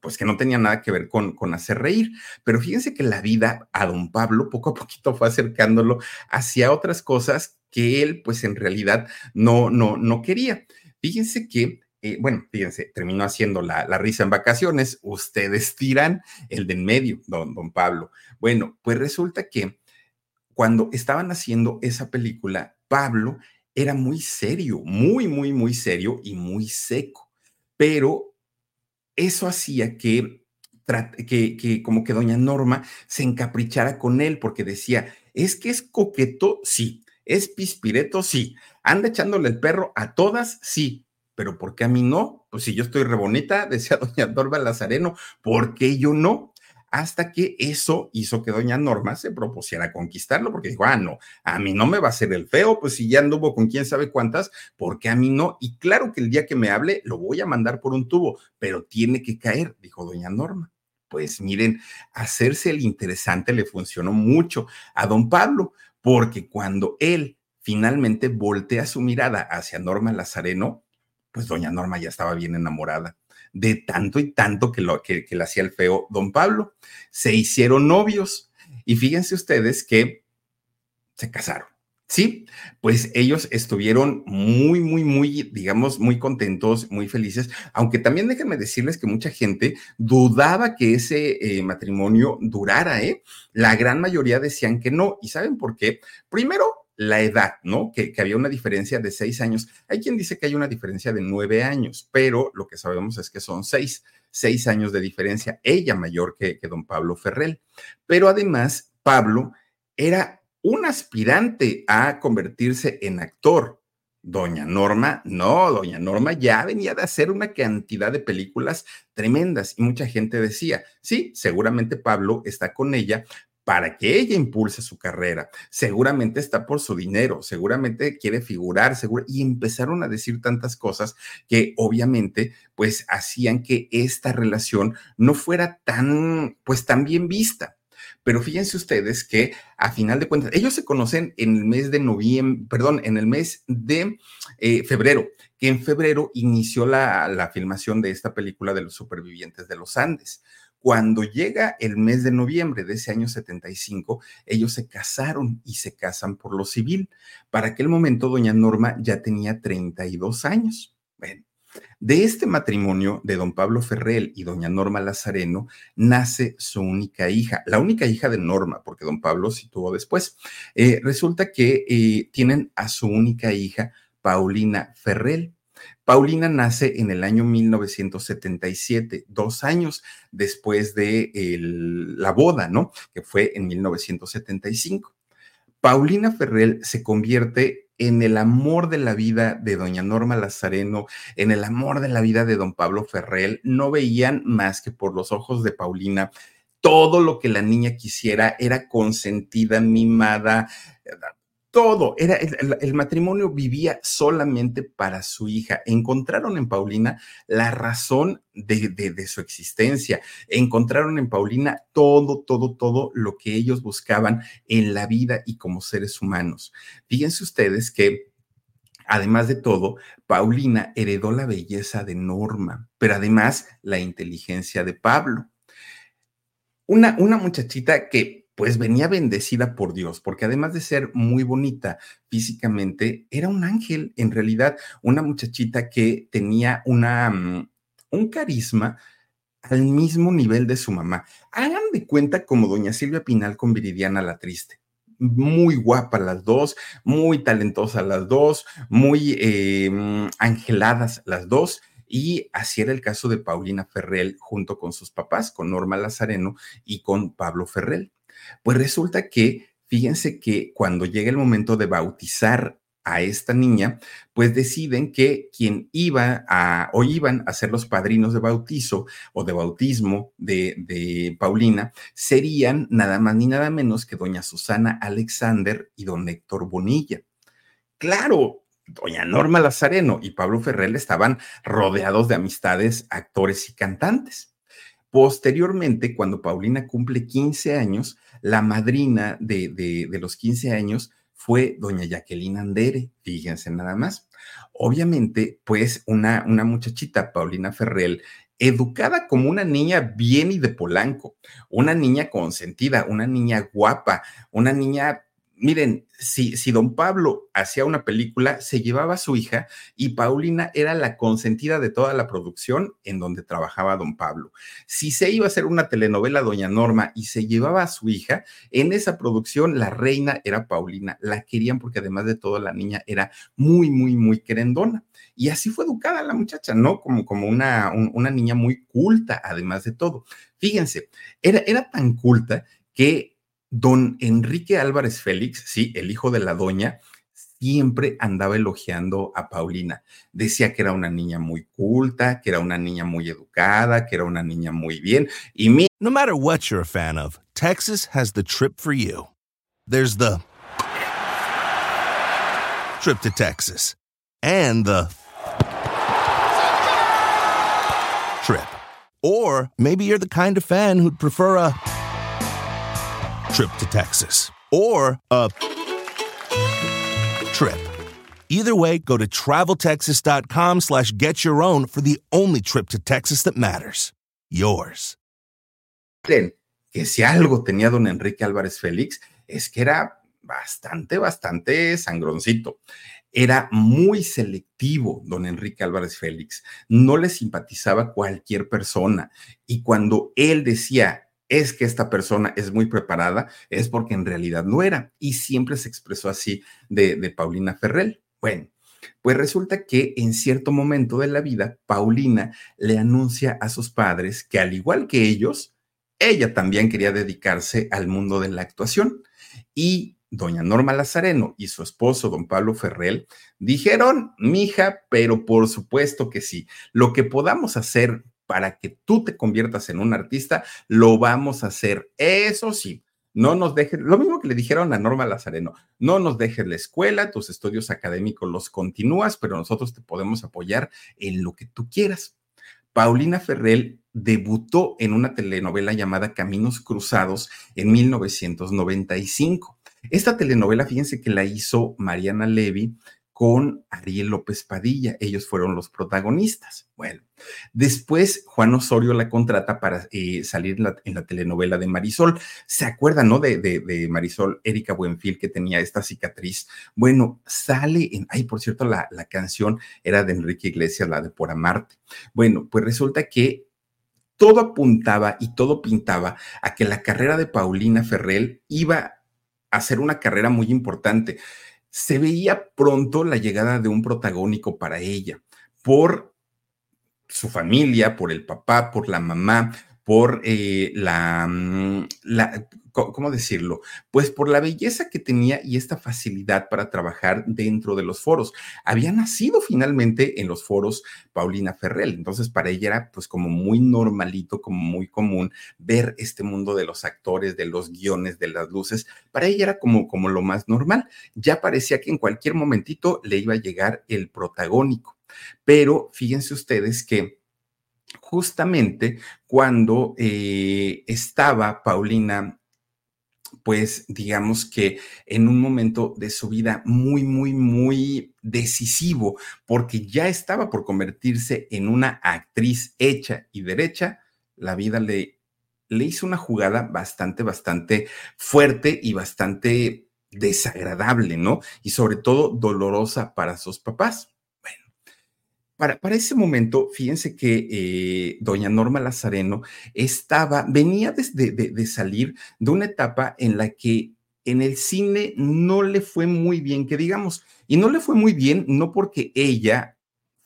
pues que no tenía nada que ver con, con hacer reír. Pero fíjense que la vida a don Pablo poco a poquito fue acercándolo hacia otras cosas que él pues en realidad no, no, no quería. Fíjense que, eh, bueno, fíjense, terminó haciendo la, la, risa en vacaciones, ustedes tiran el de en medio, don, don Pablo. Bueno, pues resulta que cuando estaban haciendo esa película, Pablo era muy serio, muy, muy, muy serio y muy seco pero eso hacía que, que, como que doña Norma se encaprichara con él porque decía, es que es coqueto, sí, es pispireto, sí, anda echándole el perro a todas, sí, pero ¿por qué a mí no? Pues si yo estoy re bonita, decía doña Norma Lazareno, ¿por qué yo no? Hasta que eso hizo que doña Norma se propusiera conquistarlo, porque dijo, ah, no, a mí no me va a hacer el feo, pues si ya anduvo con quién sabe cuántas, porque a mí no? Y claro que el día que me hable lo voy a mandar por un tubo, pero tiene que caer, dijo doña Norma. Pues miren, hacerse el interesante le funcionó mucho a don Pablo, porque cuando él finalmente voltea su mirada hacia Norma Lazareno, pues doña Norma ya estaba bien enamorada de tanto y tanto que, lo, que, le hacía el feo don Pablo. Se hicieron novios y fíjense ustedes que se casaron. Sí, pues ellos estuvieron muy, muy, muy, digamos, muy contentos, muy felices, aunque también déjenme decirles que mucha gente dudaba que ese eh, matrimonio durara, ¿eh? La gran mayoría decían que no. ¿Y saben por qué? Primero, la edad, ¿no? Que, había una diferencia de seis años. Hay quien dice que hay una diferencia de nueve años, pero lo que sabemos es que son seis, seis años de diferencia, ella mayor que, que don Pablo Ferrell. Pero además, Pablo era un aspirante a convertirse en actor. Doña Norma, no, doña Norma ya venía de hacer una cantidad de películas tremendas y mucha gente decía, sí, seguramente Pablo está con ella para que ella impulse su carrera. Seguramente está por su dinero, seguramente quiere figurar, seguro, y empezaron a decir tantas cosas que obviamente pues hacían que esta relación no fuera tan pues tan bien vista. Pero fíjense ustedes que a final de cuentas, ellos se conocen en el mes de noviembre, perdón, en el mes de eh, febrero, que en febrero inició la, la filmación de esta película de los supervivientes de los Andes. Cuando llega el mes de noviembre de ese año 75, ellos se casaron y se casan por lo civil. Para aquel momento, doña Norma ya tenía 32 años. Bueno, De este matrimonio de don Pablo Ferrell y doña Norma Lazareno nace su única hija, la única hija de Norma, porque don Pablo sí tuvo después. Eh, resulta que eh, tienen a su única hija, Paulina Ferrell. Paulina nace en el año 1977, dos años después de la boda, ¿no? Que fue en 1975. Paulina Ferrell se convierte en el amor de la vida de doña Norma Lazareno, en el amor de la vida de don Pablo Ferrell, no veían más que por los ojos de Paulina todo lo que la niña quisiera, era consentida, mimada, todo, era el, matrimonio vivía solamente para su hija. Encontraron en Paulina la razón de, su existencia. Encontraron en Paulina todo, todo, todo lo que ellos buscaban en la vida y como seres humanos. Fíjense ustedes que Además de todo, Paulina heredó la belleza de Norma, pero además la inteligencia de Pablo. Una, una muchachita que pues venía bendecida por Dios, porque además de ser muy bonita físicamente, era un ángel, en realidad, una muchachita que tenía una, mm, un carisma al mismo nivel de su mamá. Hagan de cuenta como doña Silvia Pinal con Viridiana la Triste. Muy guapa las dos, muy talentosas las dos, muy eh, mm, angeladas las dos. Y así era el caso de Paulina Ferrell junto con sus papás, con Norma Lazareno y con Pablo Ferrell. Pues resulta que, fíjense que cuando llega el momento de bautizar a esta niña, pues deciden que quien iba a o iban a ser los padrinos de bautizo o de bautismo de, de, Paulina serían nada más ni nada menos que doña Susana Alexander y don Héctor Bonilla. Claro, doña Norma Lazareno y Pablo Ferrer estaban rodeados de amistades, actores y cantantes. Posteriormente, cuando Paulina cumple 15 años, la madrina de, de, los 15 años fue doña Jacqueline Andere, fíjense nada más. Obviamente, pues una, una muchachita, Paulina Ferrell, educada como una niña bien y de Polanco, una niña consentida, una niña guapa, una niña miren, si, si don Pablo hacía una película, se llevaba a su hija y Paulina era la consentida de toda la producción en donde trabajaba don Pablo. Si se iba a hacer una telenovela Doña Norma y se llevaba a su hija, en esa producción la reina era Paulina. La querían porque además de todo la niña era muy, muy, muy querendona. Y así fue educada la muchacha, ¿no? Como, como una, una niña muy culta, además de todo. Fíjense, era, era tan culta que Don Enrique Álvarez Félix, sí, el hijo de la doña, siempre andaba elogiando a Paulina. Decía que era una niña muy culta, que era una niña muy educada, que era una niña muy bien. Y mi No matter what you're a fan of, Texas has the trip for you. There's the trip to Texas and the trip. Or maybe you're the kind of fan who'd prefer a trip to Texas or a trip. Either way, go to traveltexas.com slash get your own for the only trip to Texas that matters. Yours. Que si algo tenía don Enrique Álvarez Félix es que era bastante, bastante sangroncito. Era muy selectivo, don Enrique Álvarez Félix. No le simpatizaba cualquier persona. Y cuando él decía, es que esta persona es muy preparada, es porque en realidad no era. Y siempre se expresó así de, Paulina Ferrell. Bueno, pues resulta que en cierto momento de la vida, Paulina le anuncia a sus padres que al igual que ellos, ella también quería dedicarse al mundo de la actuación. Y doña Norma Lazareno y su esposo, don Pablo Ferrell, dijeron, mija, pero por supuesto que sí, lo que podamos hacer para que tú te conviertas en un artista, lo vamos a hacer. Eso sí, no nos dejes, lo mismo que le dijeron a Norma Lazareno, no nos dejes la escuela, tus estudios académicos los continúas, pero nosotros te podemos apoyar en lo que tú quieras. Paulina Ferrell debutó en una telenovela llamada Caminos Cruzados en 1995. Esta telenovela, fíjense que la hizo Mariana Levy con Ariel López Padilla. Ellos fueron los protagonistas. Bueno, después Juan Osorio la contrata para eh, salir en la, telenovela de Marisol. ¿Se acuerdan, no? De, Marisol, Erika Buenfil, que tenía esta cicatriz. Bueno, sale en, ay, por cierto, la, la canción era de Enrique Iglesias, la de Por Amarte. Bueno, pues resulta que todo apuntaba y todo pintaba a que la carrera de Paulina Ferrell iba a ser una carrera muy importante se veía pronto la llegada de un protagónico para ella, por su familia, por el papá, por la mamá, por eh, la, mm, la, ¿cómo decirlo? Pues por la belleza que tenía y esta facilidad para trabajar dentro de los foros. Había nacido finalmente en los foros Paulina Ferrell, entonces para ella era pues como muy normalito, como muy común ver este mundo de los actores, de los guiones, de las luces. Para ella era como, como lo más normal. Ya parecía que en cualquier momentito le iba a llegar el protagónico. Pero fíjense ustedes que justamente cuando eh, estaba Paulina pues digamos que en un momento de su vida muy, muy, muy decisivo, porque ya estaba por convertirse en una actriz hecha y derecha, la vida le, le hizo una jugada bastante, bastante fuerte y bastante desagradable, ¿no? Y sobre todo dolorosa para sus papás. Para, ese momento, fíjense que eh, doña Norma Lazareno estaba, venía desde de, salir de una etapa en la que en el cine no le fue muy bien, que digamos, y no le fue muy bien no porque ella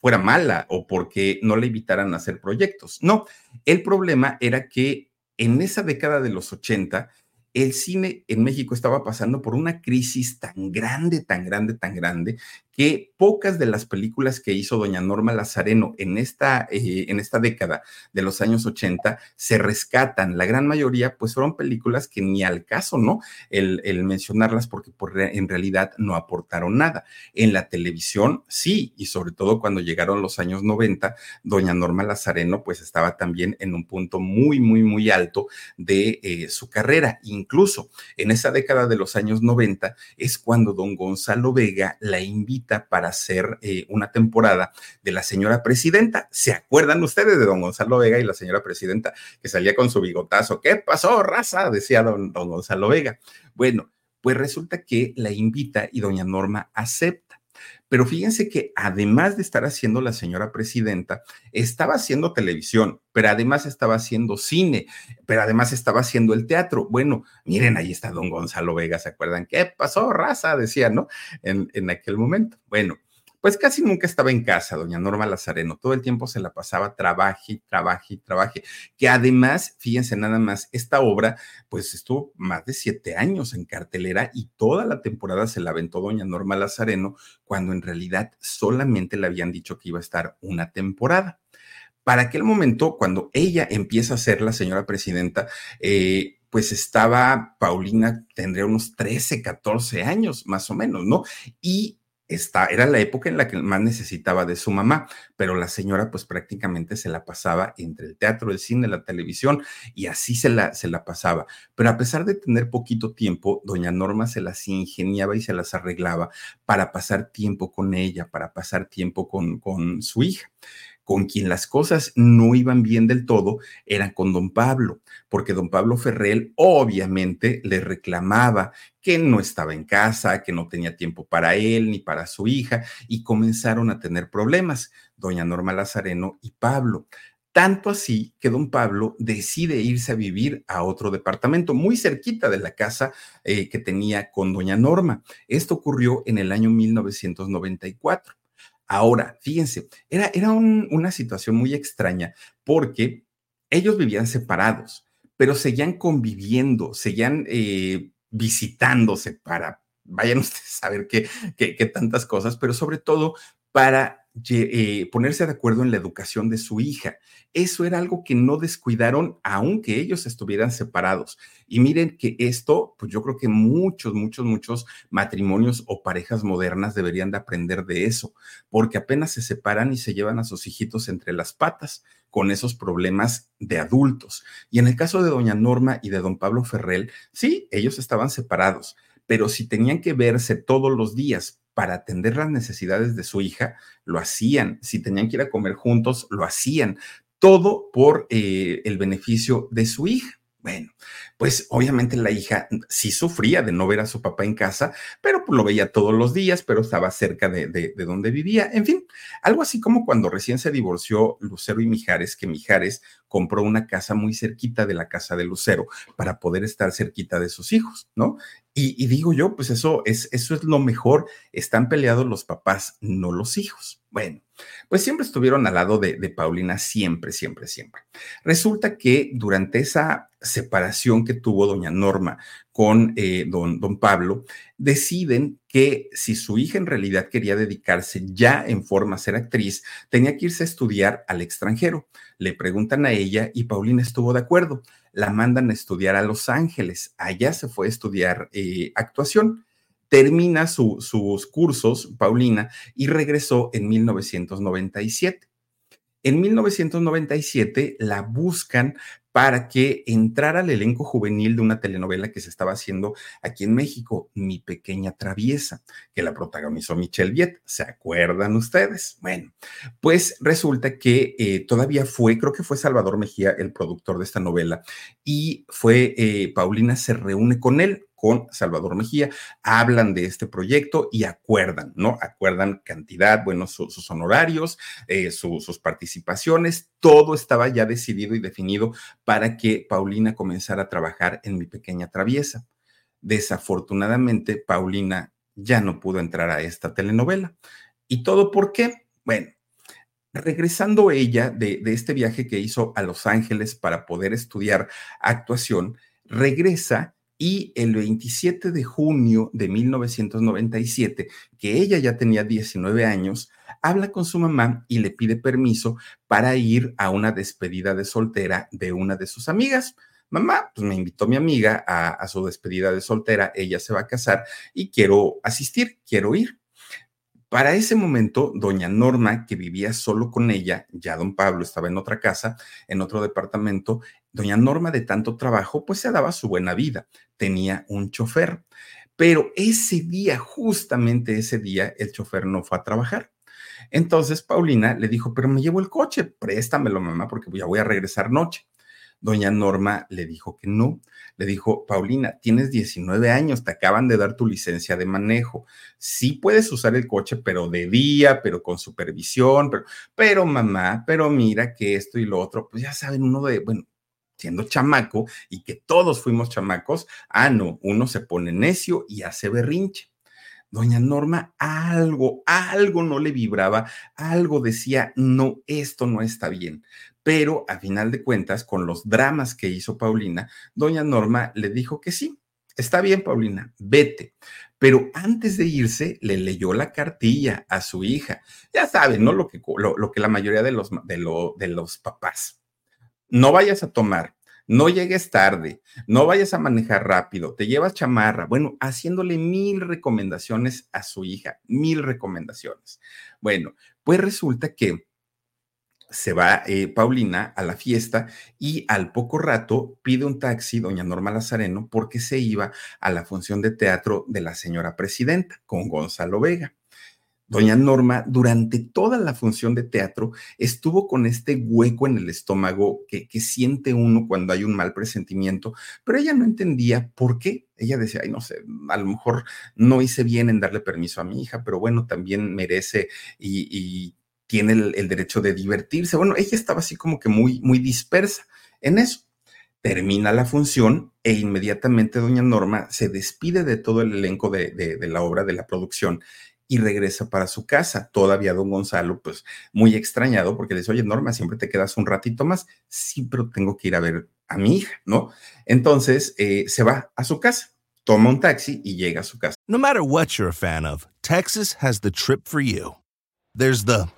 fuera mala o porque no le invitaran a hacer proyectos, no, el problema era que en esa década de los 80, el cine en México estaba pasando por una crisis tan grande, tan grande, tan grande, que pocas de las películas que hizo doña Norma Lazareno en esta, eh, en esta década de los años 80 se rescatan. La gran mayoría, pues fueron películas que ni al caso, ¿no? El, mencionarlas porque en realidad no aportaron nada. En la televisión, sí, y sobre todo cuando llegaron los años 90, doña Norma Lazareno, pues estaba también en un punto muy, muy, muy alto de eh, su carrera. Incluso en esa década de los años 90 es cuando don Gonzalo Vega la invita para hacer eh, una temporada de la señora presidenta. ¿Se acuerdan ustedes de don Gonzalo Vega y la señora presidenta que salía con su bigotazo? ¿Qué pasó, raza? Decía don, don Gonzalo Vega. Bueno, pues resulta que la invita y doña Norma acepta. Pero fíjense que además de estar haciendo la señora presidenta, estaba haciendo televisión, pero además estaba haciendo cine, pero además estaba haciendo el teatro. Bueno, miren, ahí está don Gonzalo Vega, ¿se acuerdan? ¿Qué pasó, raza? Decía, ¿no? En, en aquel momento. Bueno, pues casi nunca estaba en casa, doña Norma Lazareno. Todo el tiempo se la pasaba trabaje, trabaje, trabaje. Que además, fíjense nada más, esta obra, pues estuvo más de siete años en cartelera y toda la temporada se la aventó doña Norma Lazareno, cuando en realidad solamente le habían dicho que iba a estar una temporada. Para aquel momento, cuando ella empieza a ser la señora presidenta, eh, pues estaba Paulina, tendría unos 13, 14 años más o menos, ¿no? Y era la época en la que más necesitaba de su mamá, pero la señora pues prácticamente se la pasaba entre el teatro, el cine, la televisión y así se la, se la pasaba. Pero a pesar de tener poquito tiempo, doña Norma se las ingeniaba y se las arreglaba para pasar tiempo con ella, para pasar tiempo con, con su hija con quien las cosas no iban bien del todo eran con don Pablo, porque don Pablo Ferrell obviamente le reclamaba que no estaba en casa, que no tenía tiempo para él ni para su hija, y comenzaron a tener problemas, doña Norma Lazareno y Pablo. Tanto así que don Pablo decide irse a vivir a otro departamento muy cerquita de la casa eh, que tenía con doña Norma. Esto ocurrió en el año 1994. Ahora, fíjense, era, era una situación muy extraña porque ellos vivían separados, pero seguían conviviendo, seguían eh, visitándose para, vayan ustedes a qué, qué, qué tantas cosas, pero sobre todo para eh, ponerse de acuerdo en la educación de su hija. Eso era algo que no descuidaron aunque ellos estuvieran separados. Y miren que esto, pues yo creo que muchos, muchos, muchos matrimonios o parejas modernas deberían de aprender de eso, porque apenas se separan y se llevan a sus hijitos entre las patas con esos problemas de adultos. Y en el caso de doña Norma y de don Pablo Ferrell, sí, ellos estaban separados, pero si tenían que verse todos los días para atender las necesidades de su hija, lo hacían. Si tenían que ir a comer juntos, lo hacían. Todo por eh, el beneficio de su hija. Bueno, pues obviamente la hija sí sufría de no ver a su papá en casa, pero pues lo veía todos los días, pero estaba cerca de, de, donde vivía. En fin, algo así como cuando recién se divorció Lucero y Mijares, que Mijares compró una casa muy cerquita de la casa de Lucero para poder estar cerquita de sus hijos, ¿no? Y, y digo yo, pues eso es, eso es lo mejor. Están peleados los papás, no los hijos. Bueno, pues siempre estuvieron al lado de, Paulina, siempre, siempre, siempre. Resulta que durante esa separación que tuvo doña Norma con eh, don, don Pablo, deciden que si su hija en realidad quería dedicarse ya en forma a ser actriz, tenía que irse a estudiar al extranjero. Le preguntan a ella y Paulina estuvo de acuerdo. La mandan a estudiar a Los Ángeles. Allá se fue a estudiar eh, actuación termina sus cursos, Paulina, y regresó en 1997. En 1997 la buscan para que entrara al elenco juvenil de una telenovela que se estaba haciendo aquí en México, Mi Pequeña Traviesa, que la protagonizó Michelle Viet. ¿Se acuerdan ustedes? Bueno, pues resulta que eh, todavía fue, creo que fue Salvador Mejía el productor de esta novela, y fue, eh, Paulina se reúne con él con Salvador Mejía, hablan de este proyecto y acuerdan, ¿no? Acuerdan cantidad, bueno, sus honorarios, eh, sus participaciones, todo estaba ya decidido y definido para que Paulina comenzara a trabajar en mi pequeña traviesa. Desafortunadamente, Paulina ya no pudo entrar a esta telenovela. ¿Y todo por qué? Bueno, regresando ella de, de, este viaje que hizo a Los Ángeles para poder estudiar actuación, regresa y el 27 de junio de 1997, que ella ya tenía 19 años, habla con su mamá y le pide permiso para ir a una despedida de soltera de una de sus amigas. Mamá, pues me invitó mi amiga a, a su despedida de soltera, ella se va a casar y quiero asistir, quiero ir. Para ese momento, doña Norma, que vivía solo con ella, ya don Pablo estaba en otra casa, en otro departamento, doña Norma de tanto trabajo, pues se daba su buena vida, tenía un chofer. Pero ese día, justamente ese día, el chofer no fue a trabajar. Entonces Paulina le dijo, pero me llevo el coche, préstamelo mamá, porque ya voy a regresar noche. Doña Norma le dijo que no. Le dijo, Paulina, tienes 19 años, te acaban de dar tu licencia de manejo. Sí puedes usar el coche, pero de día, pero con supervisión, pero, pero mamá, pero mira que esto y lo otro, pues ya saben, uno de, bueno, siendo chamaco y que todos fuimos chamacos, ah, no, uno se pone necio y hace berrinche. Doña Norma algo, algo no le vibraba, algo decía, no, esto no está bien. Pero a final de cuentas, con los dramas que hizo Paulina, doña Norma le dijo que sí, está bien, Paulina, vete. Pero antes de irse, le leyó la cartilla a su hija. Ya saben, ¿no? Lo que, lo, que la mayoría de los, de, de los papás. No vayas a tomar, no llegues tarde, no vayas a manejar rápido, te llevas chamarra. Bueno, haciéndole mil recomendaciones a su hija, mil recomendaciones. Bueno, pues resulta que se va eh, Paulina a la fiesta y al poco rato pide un taxi, doña Norma Lazareno, porque se iba a la función de teatro de la señora presidenta con Gonzalo Vega. Doña Norma, durante toda la función de teatro, estuvo con este hueco en el estómago que, siente uno cuando hay un mal presentimiento, pero ella no entendía por qué. Ella decía, ay, no sé, a lo mejor no hice bien en darle permiso a mi hija, pero bueno, también merece y, tiene el, derecho de divertirse. Bueno, ella estaba así como que muy, muy dispersa en eso. Termina la función e inmediatamente doña Norma se despide de todo el elenco de, de la obra, de la producción, y regresa para su casa. Todavía don Gonzalo, pues muy extrañado, porque le dice, oye, Norma, siempre te quedas un ratito más. Sí, pero tengo que ir a ver a mi hija, ¿no? Entonces eh, se va a su casa, toma un taxi y llega a su casa. No matter what you're a fan of, Texas has the trip for you. There's the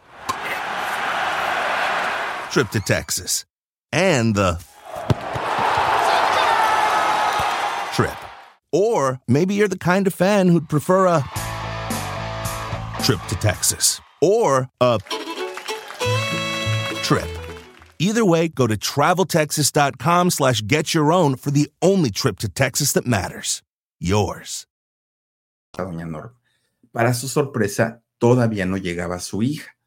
trip to Texas and the trip. Or maybe you're the kind of fan who'd prefer a trip to Texas or a trip. Either way, go to traveltexas.com slash get your own for the only trip to Texas that matters. Yours. Doña Norma. Para su sorpresa, todavía no llegaba su hija.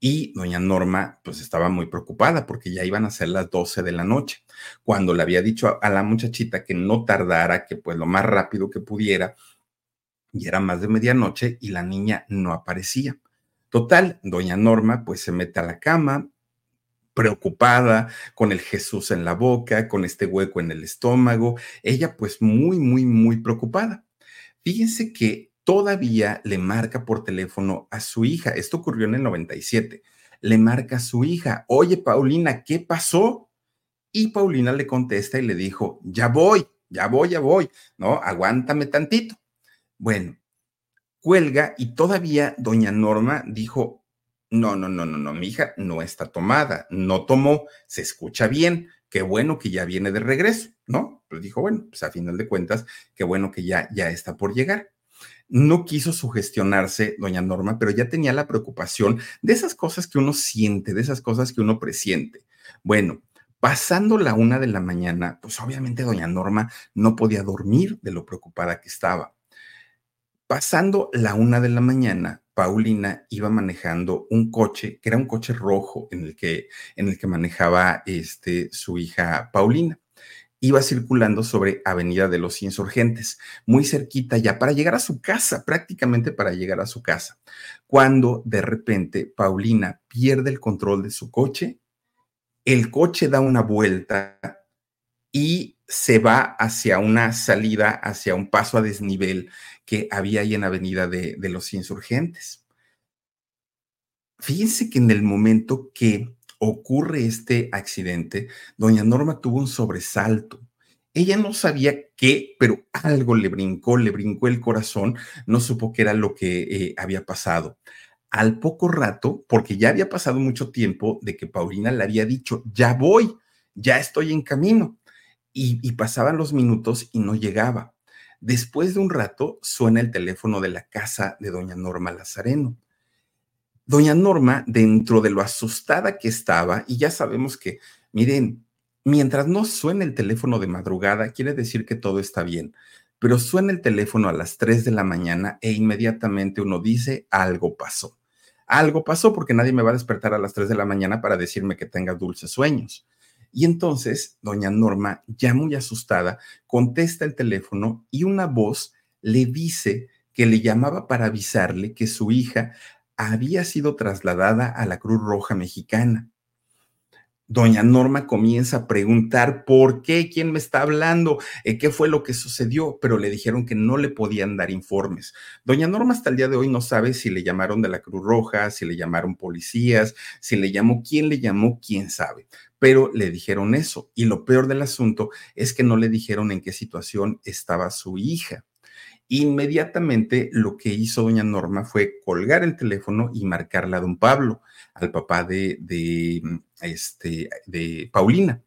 Y doña Norma, pues estaba muy preocupada porque ya iban a ser las 12 de la noche. Cuando le había dicho a, la muchachita que no tardara, que pues lo más rápido que pudiera, y era más de medianoche y la niña no aparecía. Total, doña Norma pues se mete a la cama, preocupada, con el Jesús en la boca, con este hueco en el estómago, ella pues muy, muy, muy preocupada. Fíjense que todavía le marca por teléfono a su hija, esto ocurrió en el 97, le marca a su hija, oye Paulina, ¿qué pasó? Y Paulina le contesta y le dijo, ya voy, ya voy, ya voy, ¿no? Aguántame tantito. Bueno, cuelga y todavía doña Norma dijo, no, no, no, no, no, mi hija no está tomada, no tomó, se escucha bien, qué bueno que ya viene de regreso, ¿no? Pues dijo, bueno, pues a final de cuentas, qué bueno que ya, ya está por llegar. No quiso sugestionarse, doña Norma, pero ya tenía la preocupación de esas cosas que uno siente, de esas cosas que uno presiente. Bueno, pasando la una de la mañana, pues obviamente doña Norma no podía dormir de lo preocupada que estaba. Pasando la una de la mañana, Paulina iba manejando un coche, que era un coche rojo en el que, en el que manejaba este, su hija Paulina. Iba circulando sobre Avenida de los Insurgentes, muy cerquita ya, para llegar a su casa, prácticamente para llegar a su casa, cuando de repente Paulina pierde el control de su coche, el coche da una vuelta y se va hacia una salida, hacia un paso a desnivel que había ahí en Avenida de, de los Insurgentes. Fíjense que en el momento que ocurre este accidente, doña Norma tuvo un sobresalto. Ella no sabía qué, pero algo le brincó, le brincó el corazón, no supo qué era lo que eh, había pasado. Al poco rato, porque ya había pasado mucho tiempo de que Paulina le había dicho, ya voy, ya estoy en camino. y pasaban los minutos y no llegaba. Después de un rato suena el teléfono de la casa de doña Norma Lazareno. Doña Norma, dentro de lo asustada que estaba, y ya sabemos que, miren, mientras no suene el teléfono de madrugada, quiere decir que todo está bien, pero suena el teléfono a las 3 de la mañana e inmediatamente uno dice, algo pasó. Algo pasó porque nadie me va a despertar a las 3 de la mañana para decirme que tenga dulces sueños. Y entonces, doña Norma, ya muy asustada, contesta el teléfono y una voz le dice que le llamaba para avisarle que su hija había sido trasladada a la Cruz Roja Mexicana. Doña Norma comienza a preguntar por qué, quién me está hablando, eh, qué fue lo que sucedió, pero le dijeron que no le podían dar informes. Doña Norma hasta el día de hoy no sabe si le llamaron de la Cruz Roja, si le llamaron policías, si le llamó, quién le llamó, quién sabe pero le dijeron eso. Y lo peor del asunto es que no le dijeron en qué situación estaba su hija. Inmediatamente lo que hizo doña Norma fue colgar el teléfono y marcarle a don Pablo, al papá de, de, este, de Paulina.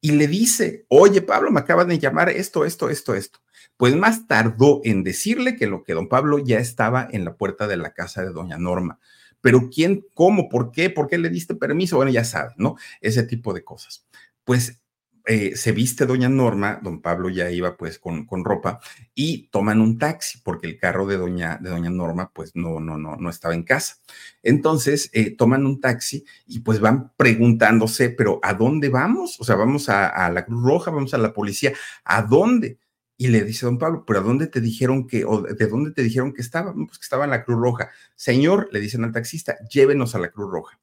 Y le dice, oye Pablo, me acaban de llamar esto, esto, esto, esto. Pues más tardó en decirle que lo que don Pablo ya estaba en la puerta de la casa de doña Norma pero ¿quién, cómo, por qué, por qué le diste permiso? Bueno, ya saben, ¿no? Ese tipo de cosas. Pues eh, se viste doña Norma, don Pablo ya iba pues con, con, ropa y toman un taxi porque el carro de doña, de doña Norma pues no, no, no, no estaba en casa. Entonces eh, toman un taxi y pues van preguntándose, pero ¿a dónde vamos? O sea, vamos a, la Cruz Roja, vamos a la policía, ¿a dónde? Y le dice don Pablo, ¿pero a dónde te dijeron que, o de dónde te dijeron que estaba? Pues que estaba en la Cruz Roja. Señor, le dicen al taxista, llévenos a la Cruz Roja.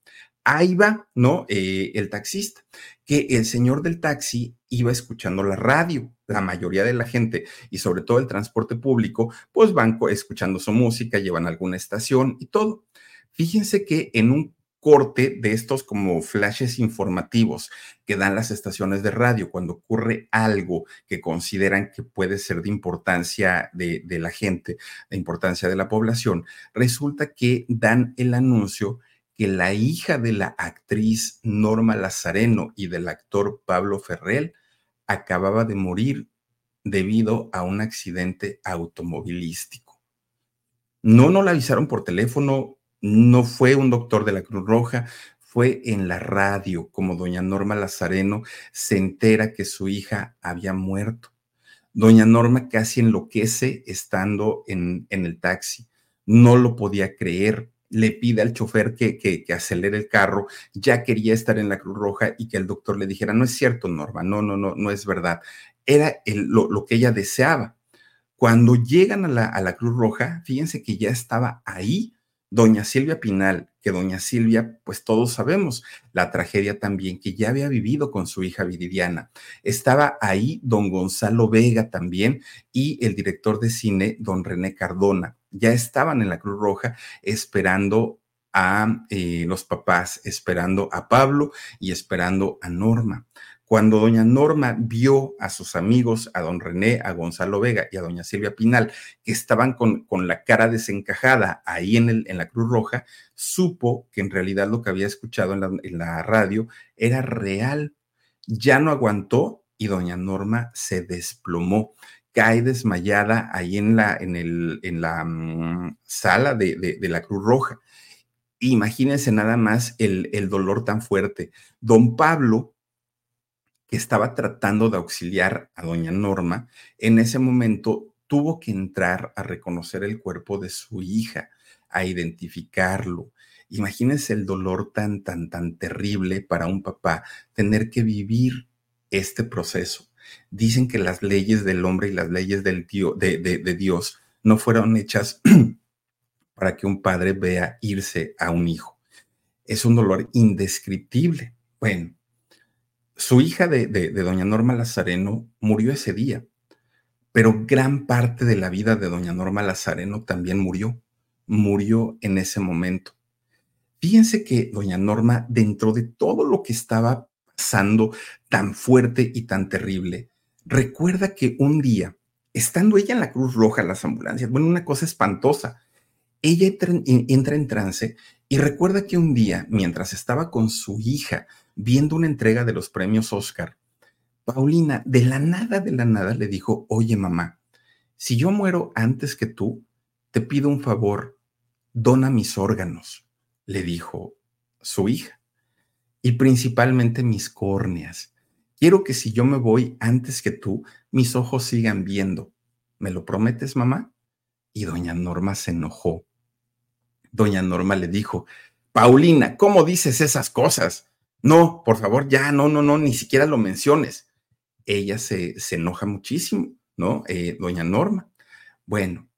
Ahí va, ¿no? Eh, el taxista, que el señor del taxi iba escuchando la radio. La mayoría de la gente y sobre todo el transporte público, pues van escuchando su música, llevan alguna estación y todo. Fíjense que en un corte de estos como flashes informativos que dan las estaciones de radio cuando ocurre algo que consideran que puede ser de importancia de, de la gente, de importancia de la población, resulta que dan el anuncio que la hija de la actriz Norma Lazareno y del actor Pablo Ferrell acababa de morir debido a un accidente automovilístico. No, no la avisaron por teléfono, no fue un doctor de la Cruz Roja, fue en la radio como doña Norma Lazareno se entera que su hija había muerto. Doña Norma casi enloquece estando en, en el taxi. no lo podía creer. Le pide al chofer que, que, acelere el carro, ya quería estar en la Cruz Roja y que el doctor le dijera, no es cierto, Norma, no, no, no, no es verdad. Era lo, lo que ella deseaba. Cuando llegan a la, a la Cruz Roja, fíjense que ya estaba ahí doña Silvia Pinal, que doña Silvia, pues todos sabemos la tragedia también que ya había vivido con su hija Viridiana. Estaba ahí don Gonzalo Vega también y el director de cine, don René Cardona. Ya estaban en la Cruz Roja esperando a eh, los papás, esperando a Pablo y esperando a Norma. Cuando doña Norma vio a sus amigos, a don René, a Gonzalo Vega y a doña Silvia Pinal, que estaban con, con la cara desencajada ahí en, el, en, la Cruz Roja, supo que en realidad lo que había escuchado en la, en la radio era real. Ya no aguantó y doña Norma se desplomó cae desmayada ahí en la, en el, en la um, sala de, de, de, la Cruz Roja. Imagínense nada más el, el dolor tan fuerte. Don Pablo que estaba tratando de auxiliar a doña Norma, en ese momento tuvo que entrar a reconocer el cuerpo de su hija, a identificarlo. Imagínense el dolor tan, tan, tan terrible para un papá tener que vivir este proceso. Dicen que las leyes del hombre y las leyes del de, de Dios no fueron hechas para que un padre vea irse a un hijo. Es un dolor indescriptible. Bueno, su hija de, doña Norma Lazareno murió ese día, pero gran parte de la vida de doña Norma Lazareno también murió, murió en ese momento. Fíjense que doña Norma, dentro de todo lo que estaba tan fuerte y tan terrible, recuerda que un día, estando ella en la Cruz Roja, las ambulancias, bueno, una cosa espantosa, ella entra en trance y recuerda que un día, mientras estaba con su hija, viendo una entrega de los premios Oscar, Paulina de la nada, de la nada le dijo, oye mamá, si yo muero antes que tú, te pido un favor, dona mis órganos, le dijo su hija, y principalmente mis córneas. Quiero que si yo me voy antes que tú, mis ojos sigan viendo. ¿Me lo prometes, mamá? Y doña Norma se enojó. Doña Norma le dijo, Paulina, ¿cómo dices esas cosas? No, por favor, ya, no, no, no, ni siquiera lo menciones. Ella se, se enoja muchísimo, ¿no? Eh, doña Norma. Bueno,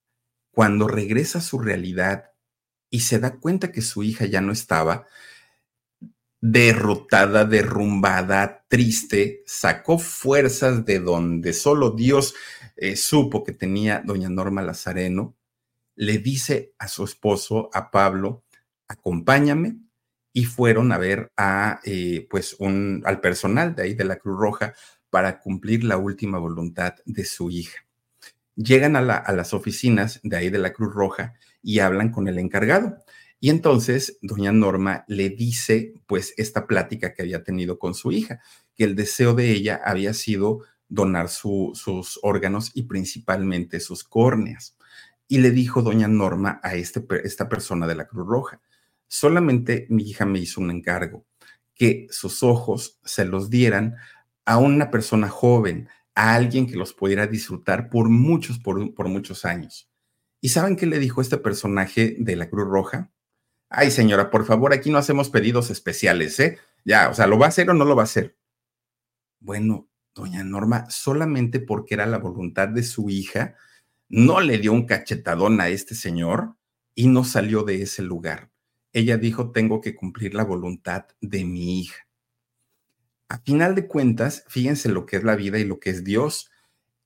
cuando regresa a su realidad y se da cuenta que su hija ya no estaba, derrotada, derrumbada, triste, sacó fuerzas de donde solo Dios eh, supo que tenía doña Norma Lazareno, le dice a su esposo, a Pablo, acompáñame, y fueron a ver a, eh, pues, un, al personal de ahí de la Cruz Roja para cumplir la última voluntad de su hija. Llegan a, a las oficinas de ahí de la Cruz Roja y hablan con el encargado. Y entonces doña Norma le dice, pues, esta plática que había tenido con su hija, que el deseo de ella había sido donar su, sus órganos y principalmente sus córneas. Y le dijo doña Norma a este, esta persona de la Cruz Roja, solamente mi hija me hizo un encargo, que sus ojos se los dieran a una persona joven, a alguien que los pudiera disfrutar por muchos, por muchos años. ¿Y saben qué le dijo este personaje de la Cruz Roja? Ay, señora, por favor, aquí no hacemos pedidos especiales, ¿eh? Ya, o sea, ¿lo va a hacer o no lo va a hacer? Bueno, doña Norma, solamente porque era la voluntad de su hija, no le dio un cachetadón a este señor y no salió de ese lugar ella dijo, tengo que cumplir la voluntad de mi hija. A final de cuentas, fíjense lo que es la vida y lo que es Dios.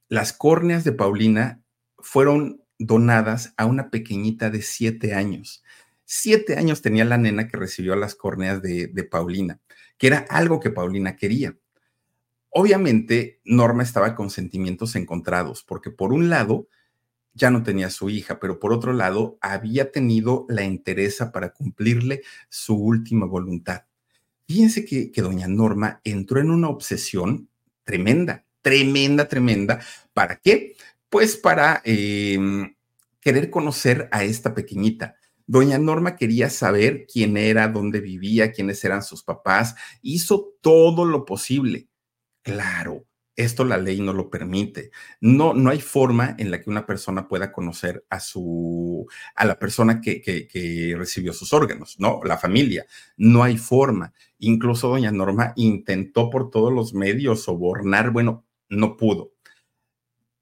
Las córneas de Paulina fueron donadas a una pequeñita de siete años. Siete años tenía la nena que recibió las córneas de, de Paulina, que era algo que Paulina quería. Obviamente, Norma estaba con sentimientos encontrados, porque por un lado, ya no tenía su hija, pero por otro lado había tenido la entereza para cumplirle su última voluntad. Fíjense que, que doña Norma entró en una obsesión tremenda, tremenda, tremenda. ¿Para qué? Pues para em, querer conocer a esta pequeñita. Doña Norma quería saber quién era, dónde vivía, quiénes eran sus papás. Hizo todo lo posible. Claro, Esto la ley no lo permite. No, no hay forma en la que una persona pueda conocer a su, a la persona que, que, que recibió sus órganos, ¿no? La familia. No hay forma. Incluso doña Norma intentó por todos los medios sobornar, bueno, no pudo.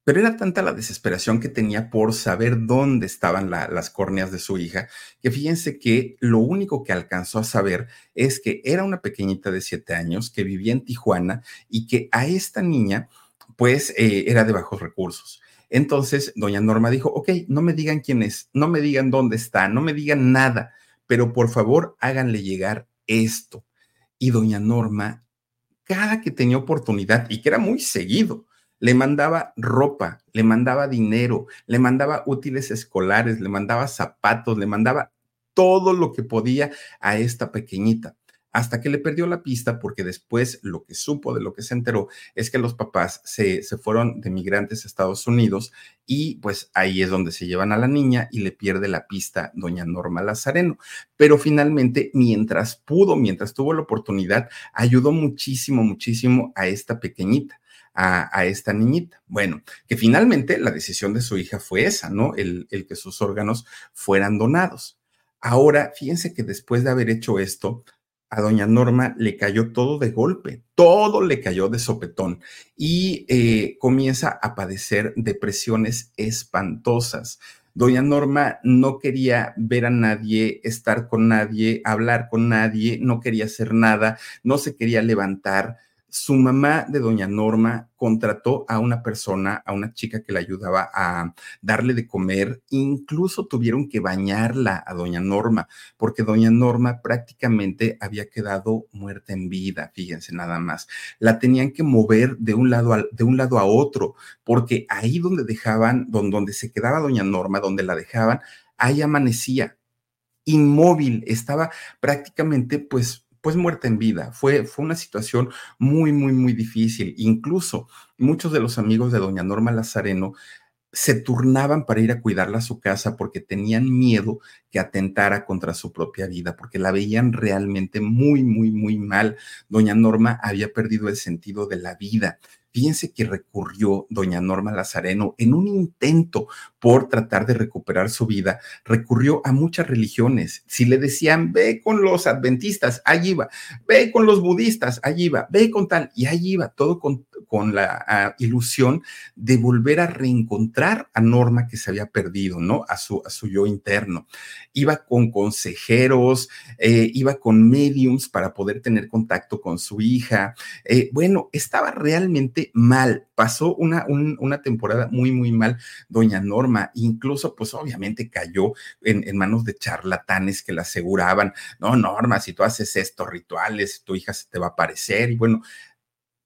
Pero era tanta la desesperación que tenía por saber dónde estaban las córneas de su hija, que fíjense que lo único que alcanzó a saber es que era una pequeñita de siete años que vivía en Tijuana y que a esta niña, pues, eh, era de bajos recursos. Entonces, doña Norma dijo, ok, no me digan quién es, no me digan dónde está, no me digan nada, pero por favor háganle llegar esto. Y doña Norma, cada que tenía oportunidad, y que era muy seguido, le mandaba ropa, le mandaba dinero, le mandaba útiles escolares, le mandaba zapatos, le mandaba todo lo que podía a esta pequeñita hasta que le perdió la pista porque después lo que supo, de lo que se enteró, es que los papás se, se, fueron de migrantes a Estados Unidos y pues ahí es donde se llevan a la niña y le pierde la pista doña Norma Lazareno. Pero finalmente, mientras pudo, mientras tuvo la oportunidad, ayudó muchísimo, muchísimo a esta pequeñita a, esta niñita. Bueno, que finalmente la decisión de su hija fue esa, ¿no? El, el que sus órganos fueran donados. Ahora, fíjense que después de haber hecho esto, a doña Norma le cayó todo de golpe, todo le cayó de sopetón y eh, comienza a padecer depresiones espantosas. Doña Norma no quería ver a nadie, estar con nadie, hablar con nadie, no quería hacer nada, no se quería levantar su mamá de doña Norma contrató a una persona, a una chica que le ayudaba a darle de comer, incluso tuvieron que bañarla a doña Norma, porque doña Norma prácticamente había quedado muerta en vida, fíjense nada más. La tenían que mover de un lado a, de un lado a otro, porque ahí donde dejaban, donde, donde se quedaba doña Norma, donde la dejaban, ahí amanecía inmóvil, estaba prácticamente pues pues muerta en vida. Fue, fue una situación muy, muy, muy difícil. Incluso muchos de los amigos de doña Norma Lazareno se turnaban para ir a cuidarla a su casa porque tenían miedo que atentara contra su propia vida, porque la veían realmente muy, muy, muy mal. Doña Norma había perdido el sentido de la vida. Fíjense que recurrió doña Norma Lazareno en un intento por tratar de recuperar su vida, recurrió a muchas religiones. Si le decían, ve con los adventistas, allí iba, ve con los budistas, allí iba, ve con tal, y allí iba, todo con, con la ilusión de volver a reencontrar a Norma que se había perdido, ¿no? A su, a su yo interno. Iba con consejeros, eh, iba con mediums para poder tener contacto con su hija. Eh, bueno, estaba realmente mal. Pasó una, una temporada muy, muy mal, doña Norma. Incluso, pues obviamente cayó en, en, manos de charlatanes que la aseguraban, no, Norma, si tú haces estos rituales, tu hija se te va a aparecer. Y bueno,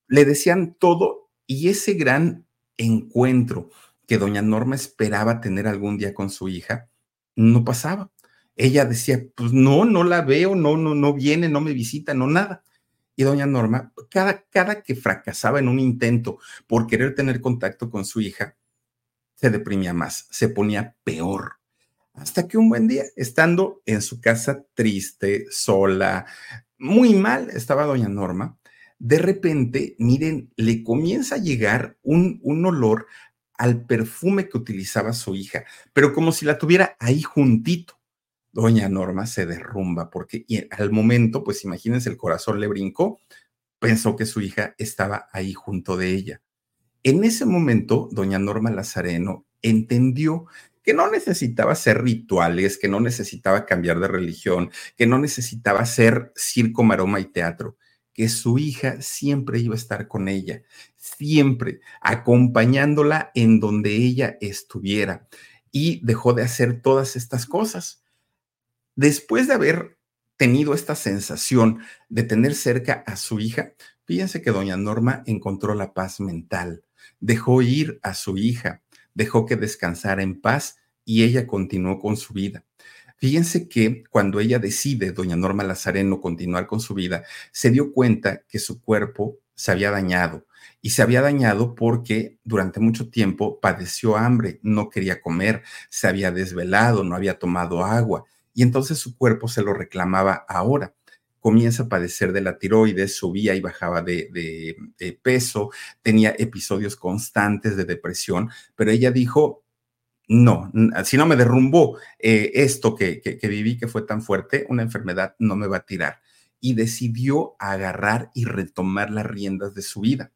le decían todo y ese gran encuentro que doña Norma esperaba tener algún día con su hija, no pasaba. Ella decía, pues no, no la veo, no, no, no viene, no me visita, no nada. Y doña Norma, cada, cada que fracasaba en un intento por querer tener contacto con su hija, se deprimía más, se ponía peor. Hasta que un buen día, estando en su casa triste, sola, muy mal, estaba doña Norma, de repente, miren, le comienza a llegar un, un olor al perfume que utilizaba su hija, pero como si la tuviera ahí juntito doña Norma se derrumba porque al momento, pues imagínense, el corazón le brincó, pensó que su hija estaba ahí junto de ella. En ese momento, doña Norma Lazareno entendió que no necesitaba hacer rituales, que no necesitaba cambiar de religión, que no necesitaba hacer circo, maroma y teatro, que su hija siempre iba a estar con ella, siempre acompañándola en donde ella estuviera. Y dejó de hacer todas estas cosas después de haber tenido esta sensación de tener cerca a su hija, fíjense que doña Norma encontró la paz mental, dejó ir a su hija, dejó que descansara en paz y ella continuó con su vida. Fíjense que cuando ella decide, doña Norma Lazareno, continuar con su vida, se dio cuenta que su cuerpo se había dañado y se había dañado porque durante mucho tiempo padeció hambre, no quería comer, se había desvelado, no había tomado agua y entonces su cuerpo se lo reclamaba ahora. comienza a padecer de la tiroides, subía y bajaba de, peso, tenía episodios constantes de depresión, pero ella dijo, no, si no me derrumbó eh, esto que, que, viví, que fue tan fuerte, una enfermedad no me va a tirar. Y decidió agarrar y retomar las riendas de su vida.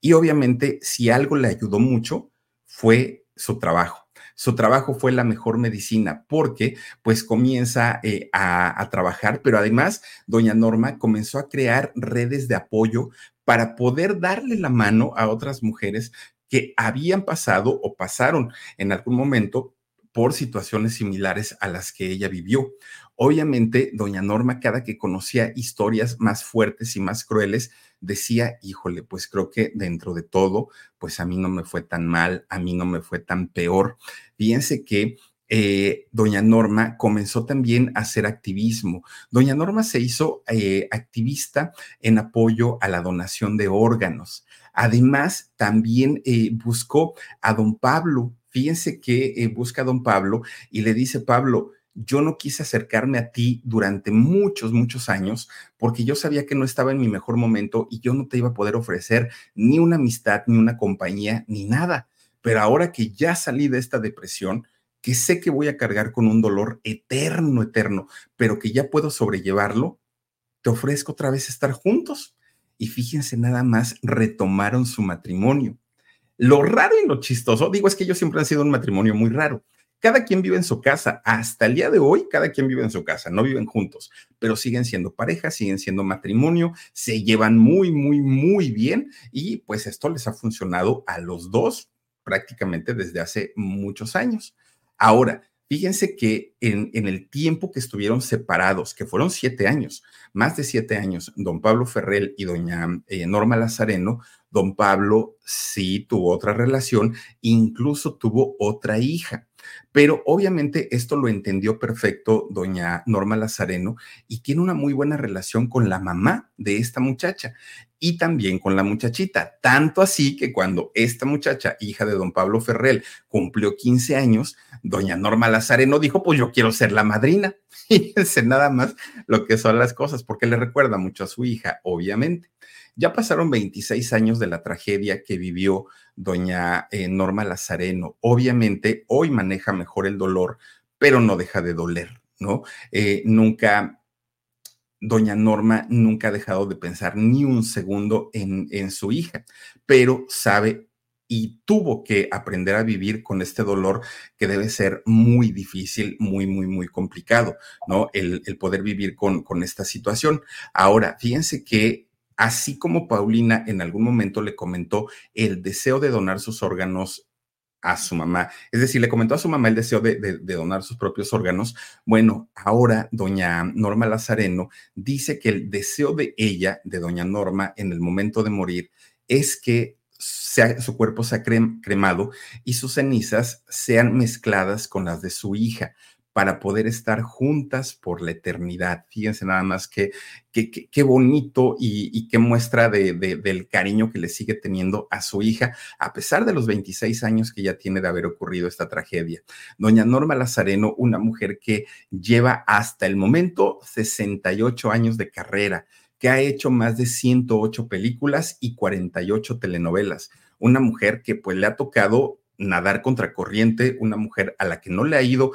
Y obviamente, si algo le ayudó mucho, fue su trabajo su trabajo fue la mejor medicina porque pues comienza eh, a, a trabajar, pero además doña Norma comenzó a crear redes de apoyo para poder darle la mano a otras mujeres que habían pasado o pasaron en algún momento por situaciones similares a las que ella vivió. Obviamente, doña Norma, cada que conocía historias más fuertes y más crueles, decía, híjole, pues creo que dentro de todo, pues a mí no me fue tan mal, a mí no me fue tan peor. Fíjense que eh, doña Norma comenzó también a hacer activismo. Doña Norma se hizo eh, activista en apoyo a la donación de órganos. Además, también eh, buscó a don Pablo. Fíjense que busca a don Pablo y le dice, Pablo, yo no quise acercarme a ti durante muchos, muchos años porque yo sabía que no estaba en mi mejor momento y yo no te iba a poder ofrecer ni una amistad, ni una compañía, ni nada. Pero ahora que ya salí de esta depresión, que sé que voy a cargar con un dolor eterno, eterno, pero que ya puedo sobrellevarlo, te ofrezco otra vez estar juntos. Y fíjense, nada más retomaron su matrimonio. Lo raro y lo chistoso, digo, es que ellos siempre han sido un matrimonio muy raro cada quien vive en su casa. Hasta el día de hoy, cada quien vive en su casa, no viven juntos, pero siguen siendo pareja, siguen siendo matrimonio, se llevan muy, muy, muy bien y pues esto les ha funcionado a los dos prácticamente desde hace muchos años. Ahora, Fíjense que en, el tiempo que estuvieron separados, que fueron siete años, más de siete años, don Pablo Ferrell y doña eh, Norma Lazareno, don Pablo sí tuvo otra relación, incluso tuvo otra hija. Pero obviamente esto lo entendió perfecto doña Norma Lazareno y tiene una muy buena relación con la mamá de esta muchacha y también con la muchachita. Tanto así que cuando esta muchacha, hija de don Pablo Ferrell, cumplió 15 años, doña Norma Lazareno dijo, pues yo quiero ser la madrina. Fíjense nada más lo que son las cosas, porque le recuerda mucho a su hija, obviamente. Ya pasaron 26 años de la tragedia que vivió doña eh, Norma Lazareno. Obviamente, hoy maneja mejor el dolor, pero no deja de doler, ¿no? Eh, nunca, doña Norma nunca ha dejado de pensar ni un segundo en, su hija, pero sabe y tuvo que aprender a vivir con este dolor que debe ser muy difícil, muy, muy, muy complicado, ¿no? El, el poder vivir con, con esta situación. Ahora, fíjense que así como Paulina en algún momento le comentó el deseo de donar sus órganos a su mamá. Es decir, le comentó a su mamá el deseo de, donar sus propios órganos. Bueno, ahora doña Norma Lazareno dice que el deseo de ella, de doña Norma, en el momento de morir, es que su cuerpo sea cremado y sus cenizas sean mezcladas con las de su hija para poder estar juntas por la eternidad. Fíjense nada más qué qué bonito y, qué muestra de, del cariño que le sigue teniendo a su hija, a pesar de los 26 años que ya tiene de haber ocurrido esta tragedia. Doña Norma Lazareno, una mujer que lleva hasta el momento 68 años de carrera, que ha hecho más de 108 películas y 48 telenovelas. Una mujer que pues le ha tocado nadar contra corriente, una mujer a la que no le ha ido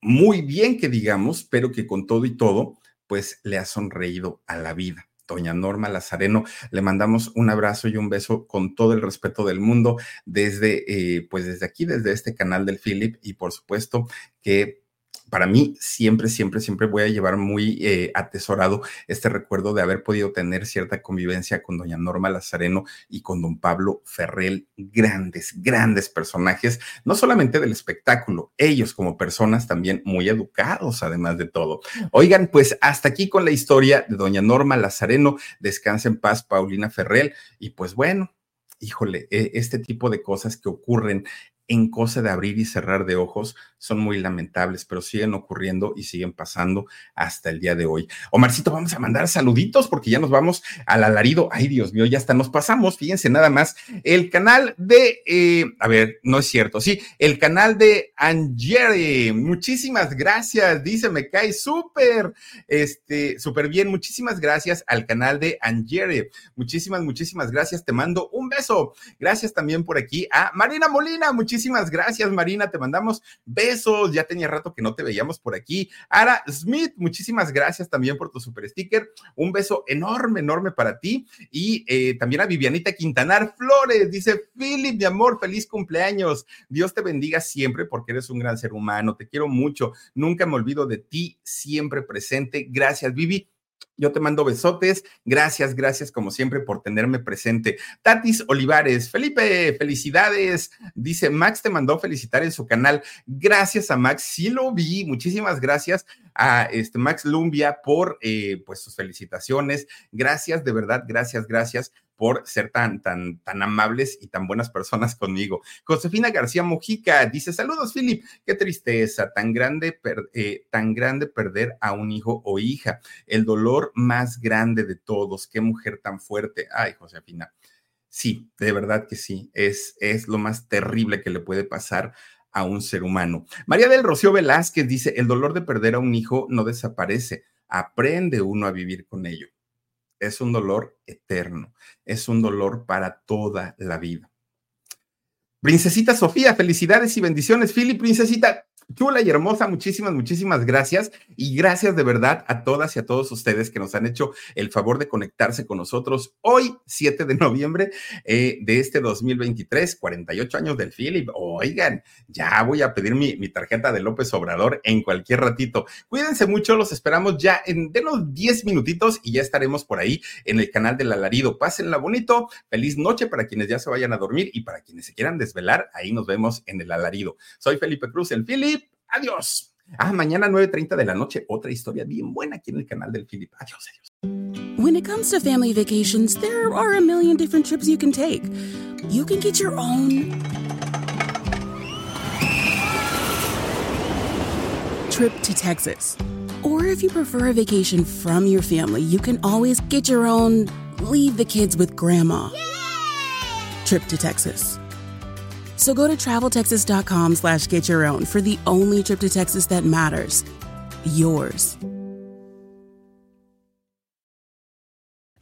muy bien que digamos, pero que con todo y todo, pues le ha sonreído a la vida. Doña Norma Lazareno, le mandamos un abrazo y un beso con todo el respeto del mundo desde, eh, pues desde aquí, desde este canal del Philip y por supuesto que para mí siempre, siempre, siempre voy a llevar muy eh, atesorado este recuerdo de haber podido tener cierta convivencia con doña Norma Lazareno y con don Pablo Ferrell, grandes, grandes personajes, no solamente del espectáculo, ellos como personas también muy educados, además de todo. Oigan, pues hasta aquí con la historia de doña Norma Lazareno, descansa en paz Paulina Ferrell, y pues bueno, híjole, e, este tipo de cosas que ocurren en cosa de abrir y cerrar de ojos son muy lamentables, pero siguen ocurriendo y siguen pasando hasta el día de hoy. Omarcito, vamos a mandar saluditos porque ya nos vamos al alarido. Ay, Dios mío, ya hasta nos pasamos. Fíjense nada más. El canal de, eh, a ver, no es cierto, sí, el canal de Angere. Muchísimas gracias. Dice, me cae súper, este, súper bien. Muchísimas gracias al canal de Angere. Muchísimas, muchísimas gracias. Te mando un beso. Gracias también por aquí a Marina Molina. Muchísimas gracias, Marina. Te mandamos besos. Ya tenía rato que no te veíamos por aquí. Ara Smith, muchísimas gracias también por tu super sticker. Un beso enorme, enorme para ti. Y eh, también a Vivianita Quintanar Flores. Dice, Philip, mi amor, feliz cumpleaños. Dios te bendiga siempre porque eres un gran ser humano. Te quiero mucho. Nunca me olvido de ti, siempre presente. Gracias, Vivi. Yo te mando besotes. Gracias, gracias como siempre por tenerme presente. Tatis Olivares, Felipe, felicidades. Dice Max te mandó felicitar en su canal. Gracias a Max, sí lo vi. Muchísimas gracias a este Max Lumbia por eh, pues sus felicitaciones. Gracias, de verdad, gracias, gracias por ser tan, tan, tan amables y tan buenas personas conmigo. Josefina García Mojica dice, saludos, Philip, qué tristeza, tan grande, eh, tan grande perder a un hijo o hija, el dolor más grande de todos, qué mujer tan fuerte. Ay, Josefina. Sí, de verdad que sí, es, es lo más terrible que le puede pasar a un ser humano. María del Rocío Velázquez dice, el dolor de perder a un hijo no desaparece, aprende uno a vivir con ello es un dolor eterno, es un dolor para toda la vida. Princesita Sofía, felicidades y bendiciones. Philip, princesita, chula y hermosa, muchísimas, muchísimas gracias. Y gracias de verdad a todas y a todos ustedes que nos han hecho el favor de conectarse con nosotros hoy, 7 de noviembre eh, de este 2023, 48 años del Philip. Oigan, ya voy a pedir mi, mi, tarjeta de López Obrador en cualquier ratito. Cuídense mucho, los esperamos ya en de los 10 minutitos y ya estaremos por ahí en el canal del alarido. Pásenla bonito, feliz noche para quienes ya se vayan a dormir y para quienes se quieran desvelar, ahí nos vemos en el alarido. Soy Felipe Cruz, el Philip. Adiós. Ah, mañana 9.30 de la noche, otra historia bien buena aquí en el canal del Philip. Adiós, adiós. When it comes to family vacations, there are a million different trips you can take. You can get your own trip to Texas. Or if you prefer a vacation from your family, you can always get your own leave the kids with grandma trip to Texas. So go to traveltexas.com slash get your own for the only trip to Texas that matters. Yours.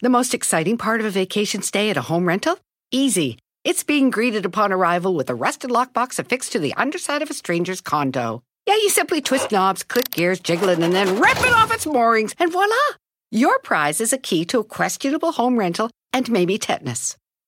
The most exciting part of a vacation stay at a home rental? Easy. It's being greeted upon arrival with a rusted lockbox affixed to the underside of a stranger's condo. Yeah, you simply twist knobs, click gears, jiggle it, and then rip it off its moorings, and voila! Your prize is a key to a questionable home rental and maybe tetanus.